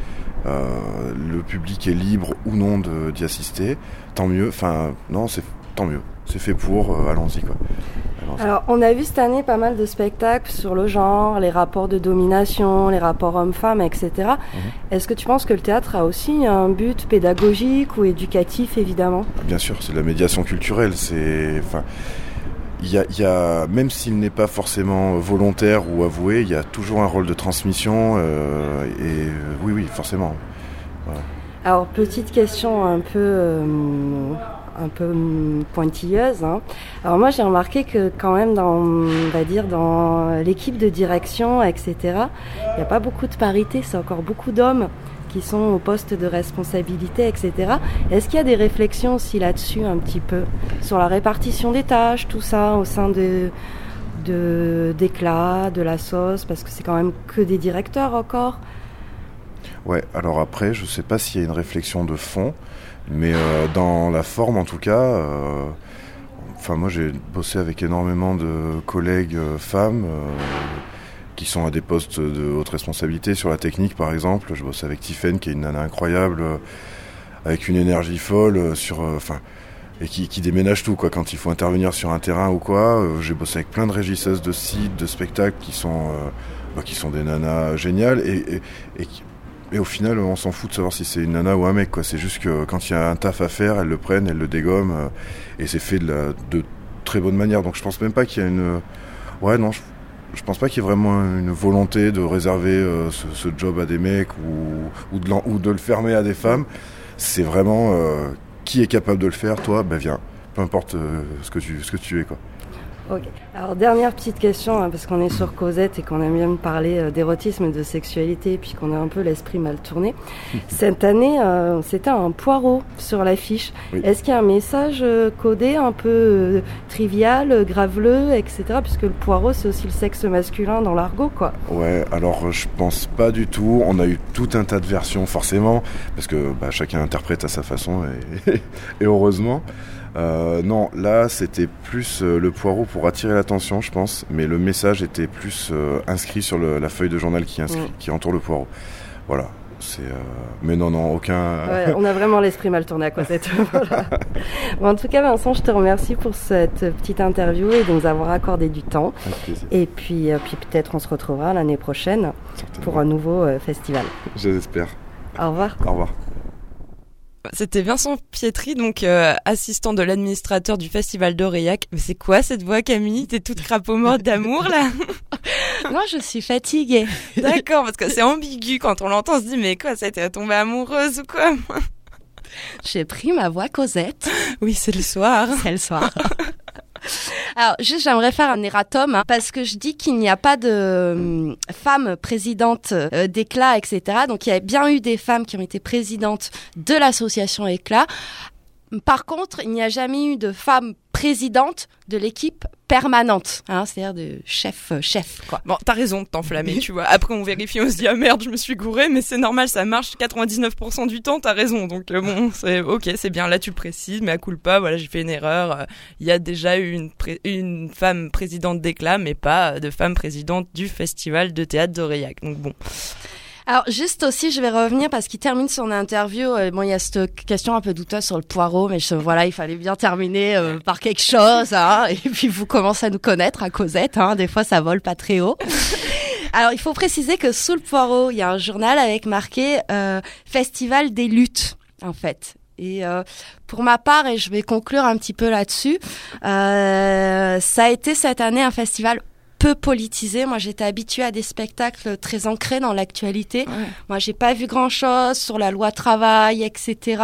Euh, le public est libre ou non d'y assister. Tant mieux. Enfin, non, c'est tant mieux. C'est fait pour. euh, Allons-y, quoi.
Alors, on a vu cette année pas mal de spectacles sur le genre, les rapports de domination, les rapports hommes-femmes, etc. Est-ce que tu penses que le théâtre a aussi un but pédagogique ou éducatif, évidemment?
Bien sûr, c'est de la médiation culturelle. C'est, enfin, il y a, même s'il n'est pas forcément volontaire ou avoué, il y a toujours un rôle de transmission. euh, et euh, oui, oui, forcément.
Alors, petite question un peu, euh, un peu pointilleuse. hein. Alors moi, j'ai remarqué que quand même, dans, on va dire, dans l'équipe de direction, etc., il n'y a pas beaucoup de parité. C'est encore beaucoup d'hommes qui sont au poste de responsabilité, etc. Est-ce qu'il y a des réflexions aussi là-dessus, un petit peu, sur la répartition des tâches, tout ça, au sein de de d'éclat, de la sauce, parce que c'est quand même que des directeurs encore?
Ouais. Alors après, je sais pas s'il y a une réflexion de fond, mais euh, dans la forme, en tout cas. euh, Enfin, moi, j'ai bossé avec énormément de collègues euh, femmes qui sont à des postes de haute responsabilité sur la technique, par exemple. Je bosse avec Tiffen, qui est une nana incroyable, euh, avec une énergie folle, euh, sur, euh, enfin, et qui, qui déménage tout, quoi. Quand il faut intervenir sur un terrain ou quoi, j'ai bossé avec plein de régisseuses de sites, de spectacles qui sont, bah, qui sont des nanas géniales et, et, et et au final, on s'en fout de savoir si c'est une nana ou un mec. quoi. C'est juste que quand il y a un taf à faire, elles le prennent, elles le dégomment, et c'est fait de, la, de très bonne manière. Donc je pense même pas qu'il y a une. Ouais, non, je, je pense pas qu'il y ait vraiment une volonté de réserver euh, ce, job à des mecs ou de le fermer à des femmes. C'est vraiment euh, qui est capable de le faire, toi, ben viens. Peu importe euh, ce, que tu, ce que tu es, quoi.
Ok. Alors dernière petite question, hein, parce qu'on est sur Cosette et qu'on aime bien parler euh, d'érotisme et de sexualité, et puis qu'on a un peu l'esprit mal tourné. Cette année, euh, c'était un poireau sur l'affiche.
Oui.
Est-ce qu'il y a un message euh, codé un peu euh, trivial, graveleux, etc. Puisque le poireau, c'est aussi le sexe masculin dans l'argot, quoi.
Ouais, alors je pense pas du tout. On a eu tout un tas de versions forcément, parce que bah, chacun interprète à sa façon et, et heureusement. Euh, non, là c'était plus euh, le poireau pour attirer l'attention, je pense, mais le message était plus euh, inscrit sur le- la feuille de journal qui, inscrit-
Mm.
qui entoure le poireau. Voilà. C'est, Mais non, non, aucun.
Ouais, on a vraiment l'esprit mal tourné à Cosette. Voilà. Bon, en tout cas, Vincent, je te remercie pour cette petite interview et de nous avoir accordé du temps. Et puis, puis peut-être on se retrouvera l'année prochaine pour un nouveau festival.
J'espère.
Au revoir.
Au revoir.
C'était Vincent Pietri, donc euh, assistant de l'administrateur du festival d'Auréac. Mais c'est quoi cette voix, Camille? T'es toute crapaud morte d'amour là?
Moi, je suis fatiguée.
D'accord, parce que c'est ambigu quand on l'entend. On se dit mais quoi, ça t'es tombée amoureuse ou quoi?
J'ai pris ma voix Cosette.
Oui, c'est le soir.
C'est le soir. Alors, juste, j'aimerais faire un erratum, hein, parce que je dis qu'il n'y a pas de euh, femmes présidentes euh, d'Éclat, etc. Donc, il y a bien eu des femmes qui ont été présidentes de l'association Éclat. Par contre, il n'y a jamais eu de femme présidente de l'équipe permanente, hein, c'est-à-dire de chef, euh, chef, quoi.
Bon, t'as raison de t'enflammer, tu vois. Après, on vérifie, on se dit, ah merde, je me suis gouré, mais c'est normal, ça marche 99% du temps, t'as raison. Donc, euh, bon, c'est ok, c'est bien, là tu le précises, mais à coup pas, voilà, j'ai fait une erreur. Euh, Il y a déjà eu une, pré- une femme présidente d'éclat, mais pas de femme présidente du festival de théâtre d'Auréac. Donc, bon.
Alors juste aussi, je vais revenir parce qu'il termine son interview. euh, bon, il y a cette question un peu douteuse sur le poireau, mais je, voilà, il fallait bien terminer euh, par quelque chose. Hein, et puis vous commencez à nous connaître à Cosette. Hein, des fois, ça vole pas très haut. Alors il faut préciser que sous le poireau, il y a un journal avec marqué euh, Festival des luttes, en fait. Et euh, pour ma part, et je vais conclure un petit peu là-dessus, euh, ça a été cette année un festival peu politisé. Moi, j'étais habituée à des spectacles très ancrés dans l'actualité. Moi, j'ai pas vu grand-chose sur la loi travail, etc.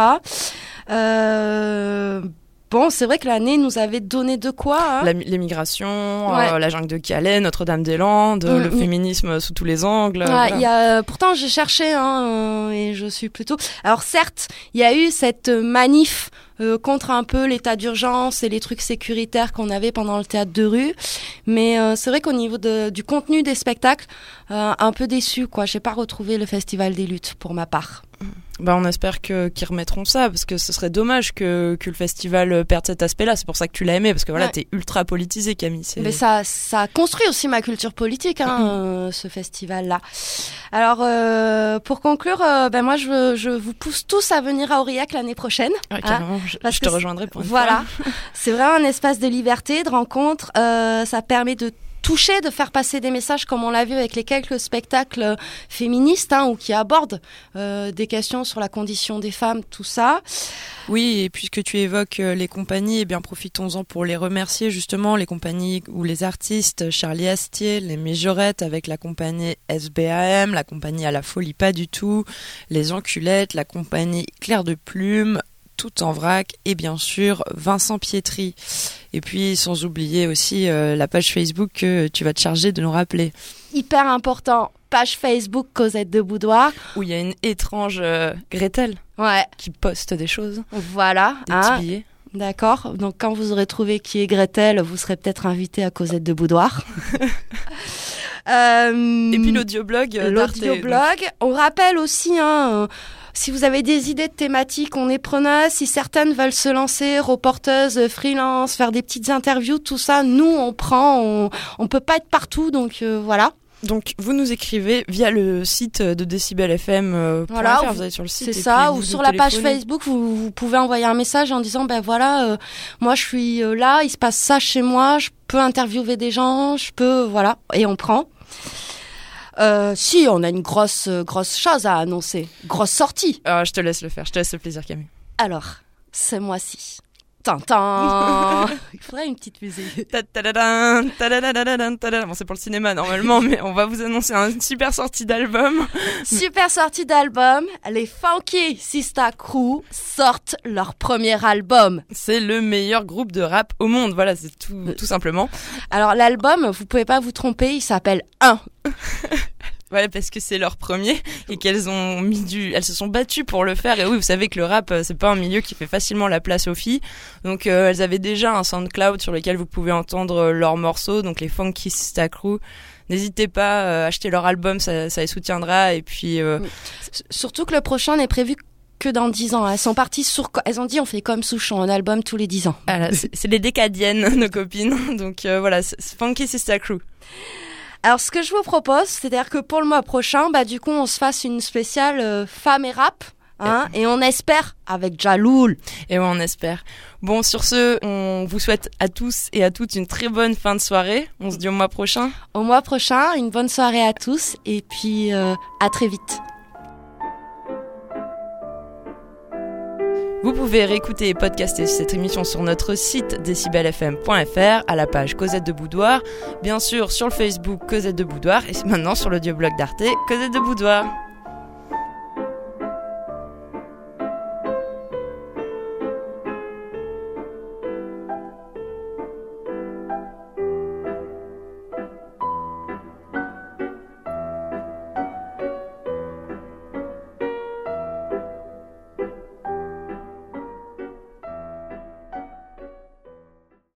Euh, Bon, c'est vrai que l'année nous avait donné de quoi. Hein
L'émigration,
Ouais.
euh, la jungle de Calais, Notre-Dame-des-Landes,
Mm,
le
mm.
féminisme sous tous les angles.
Ouais,
voilà.
il y a, pourtant, j'ai cherché hein, euh, et je suis plutôt. Alors certes, il y a eu cette euh, manif euh, contre un peu l'état d'urgence et les trucs sécuritaires qu'on avait pendant le théâtre de rue, mais euh, c'est vrai qu'au niveau de- du contenu des spectacles, euh, un peu déçu quoi. J'ai pas retrouvé le festival des luttes pour ma part.
Bah, on espère que qu'ils remettront ça parce que ce serait dommage que, que le festival euh, perde cet aspect-là. C'est pour ça que tu l'as aimé parce que voilà,
Ouais.
t'es ultra politisé, Camille.
Mais ça, ça construit aussi ma culture politique, hein, euh, ce festival-là. Alors, euh, pour conclure, euh, ben moi, je, je vous pousse tous à venir à Aurillac l'année prochaine.
Ouais,
hein,
carrément, je-
parce
je te rejoindrai pour une
Voilà, c'est vraiment un espace de liberté, de rencontre. ça permet de toucher, de faire passer des messages comme on l'a vu avec les quelques spectacles euh, féministes hein, ou qui abordent euh, des questions sur la condition des femmes, tout ça.
Oui, et puisque tu évoques euh, les compagnies, eh bien profitons-en pour les remercier justement, les compagnies ou les artistes, Charlie Astier, les Méjorettes avec la compagnie SBAM, la compagnie à la folie pas du tout, les Enculettes, la compagnie Claire de Plume, tout en vrac et bien sûr Vincent Pietri. Et puis sans oublier aussi euh, la page Facebook que tu vas te charger de nous rappeler.
Hyper important, page Facebook Cosette de Boudoir.
Où il y a une étrange euh, Gretel
ouais.
qui poste des choses.
Voilà.
Des
hein.
petits billets.
D'accord. Donc quand vous aurez trouvé qui est Gretel, vous serez peut-être invité à Cosette de Boudoir. Euh,
Et puis l'audioblog.
L'audioblog. On rappelle aussi, hein, euh, si vous avez des idées de thématiques, on est. Si certaines veulent se lancer, reporteuses, freelance, faire des petites interviews, tout ça, nous on prend. On, on peut pas être partout, donc euh, voilà.
Donc vous nous écrivez via le site de Decibel FM. euh,
Voilà, vous-
allez sur le site.
C'est ça, ou sur la page. Facebook, vous, vous pouvez envoyer un message en disant, ben voilà, euh, moi je suis euh, là, il se passe ça chez moi, je peux interviewer des gens, je peux, voilà, et on prend. Euh, si, on a une grosse, euh, grosse chose à annoncer, grosse sortie.
Ah, je te laisse le faire, je te laisse le plaisir Camille.
Alors, ce mois-ci. Tintin Il faudrait une petite musique.
Bon, c'est pour le cinéma normalement, mais on va vous annoncer une super sortie d'album.
Super sortie d'album, les Funky Sista Crew sortent leur premier album.
C'est le meilleur groupe de rap au monde, voilà, c'est tout, tout simplement.
Alors l'album, vous pouvez pas vous tromper, il s'appelle 1.
Ouais, parce que c'est leur premier et qu'elles ont mis du, elles se sont battues pour le faire. Et oui, vous savez que le rap, euh, c'est pas un milieu qui fait facilement la place aux filles. Donc, euh, elles avaient déjà un SoundCloud sur lequel vous pouvez entendre euh, leurs morceaux, donc les Funky Sista Crew. N'hésitez pas à acheter leur album, ça, ça les soutiendra. Et puis, euh,
Surtout que le prochain n'est prévu que dans 10 ans. Elles sont parties sur... Elles ont dit on fait comme Souchon, un album tous les 10 ans.
ah c'est les décadiennes, nos copines. Donc euh, voilà, Funky Sista Crew.
Alors ce que je vous propose, c'est-à-dire que pour le mois prochain, bah du coup on se fasse une spéciale euh, femme et rap. Hein, et on espère avec Jaloul.
Et ouais, on espère. Bon, sur ce, on vous souhaite à tous et à toutes une très bonne fin de soirée. On se dit au mois prochain.
Au mois prochain, une bonne soirée à tous et puis euh, à très vite.
Vous pouvez réécouter et podcaster cette émission sur notre site décibelfm.fr à la page Cosette de Boudoir, bien sûr sur le Facebook Cosette de Boudoir et maintenant sur l'audioblog d'Arte Cosette de Boudoir.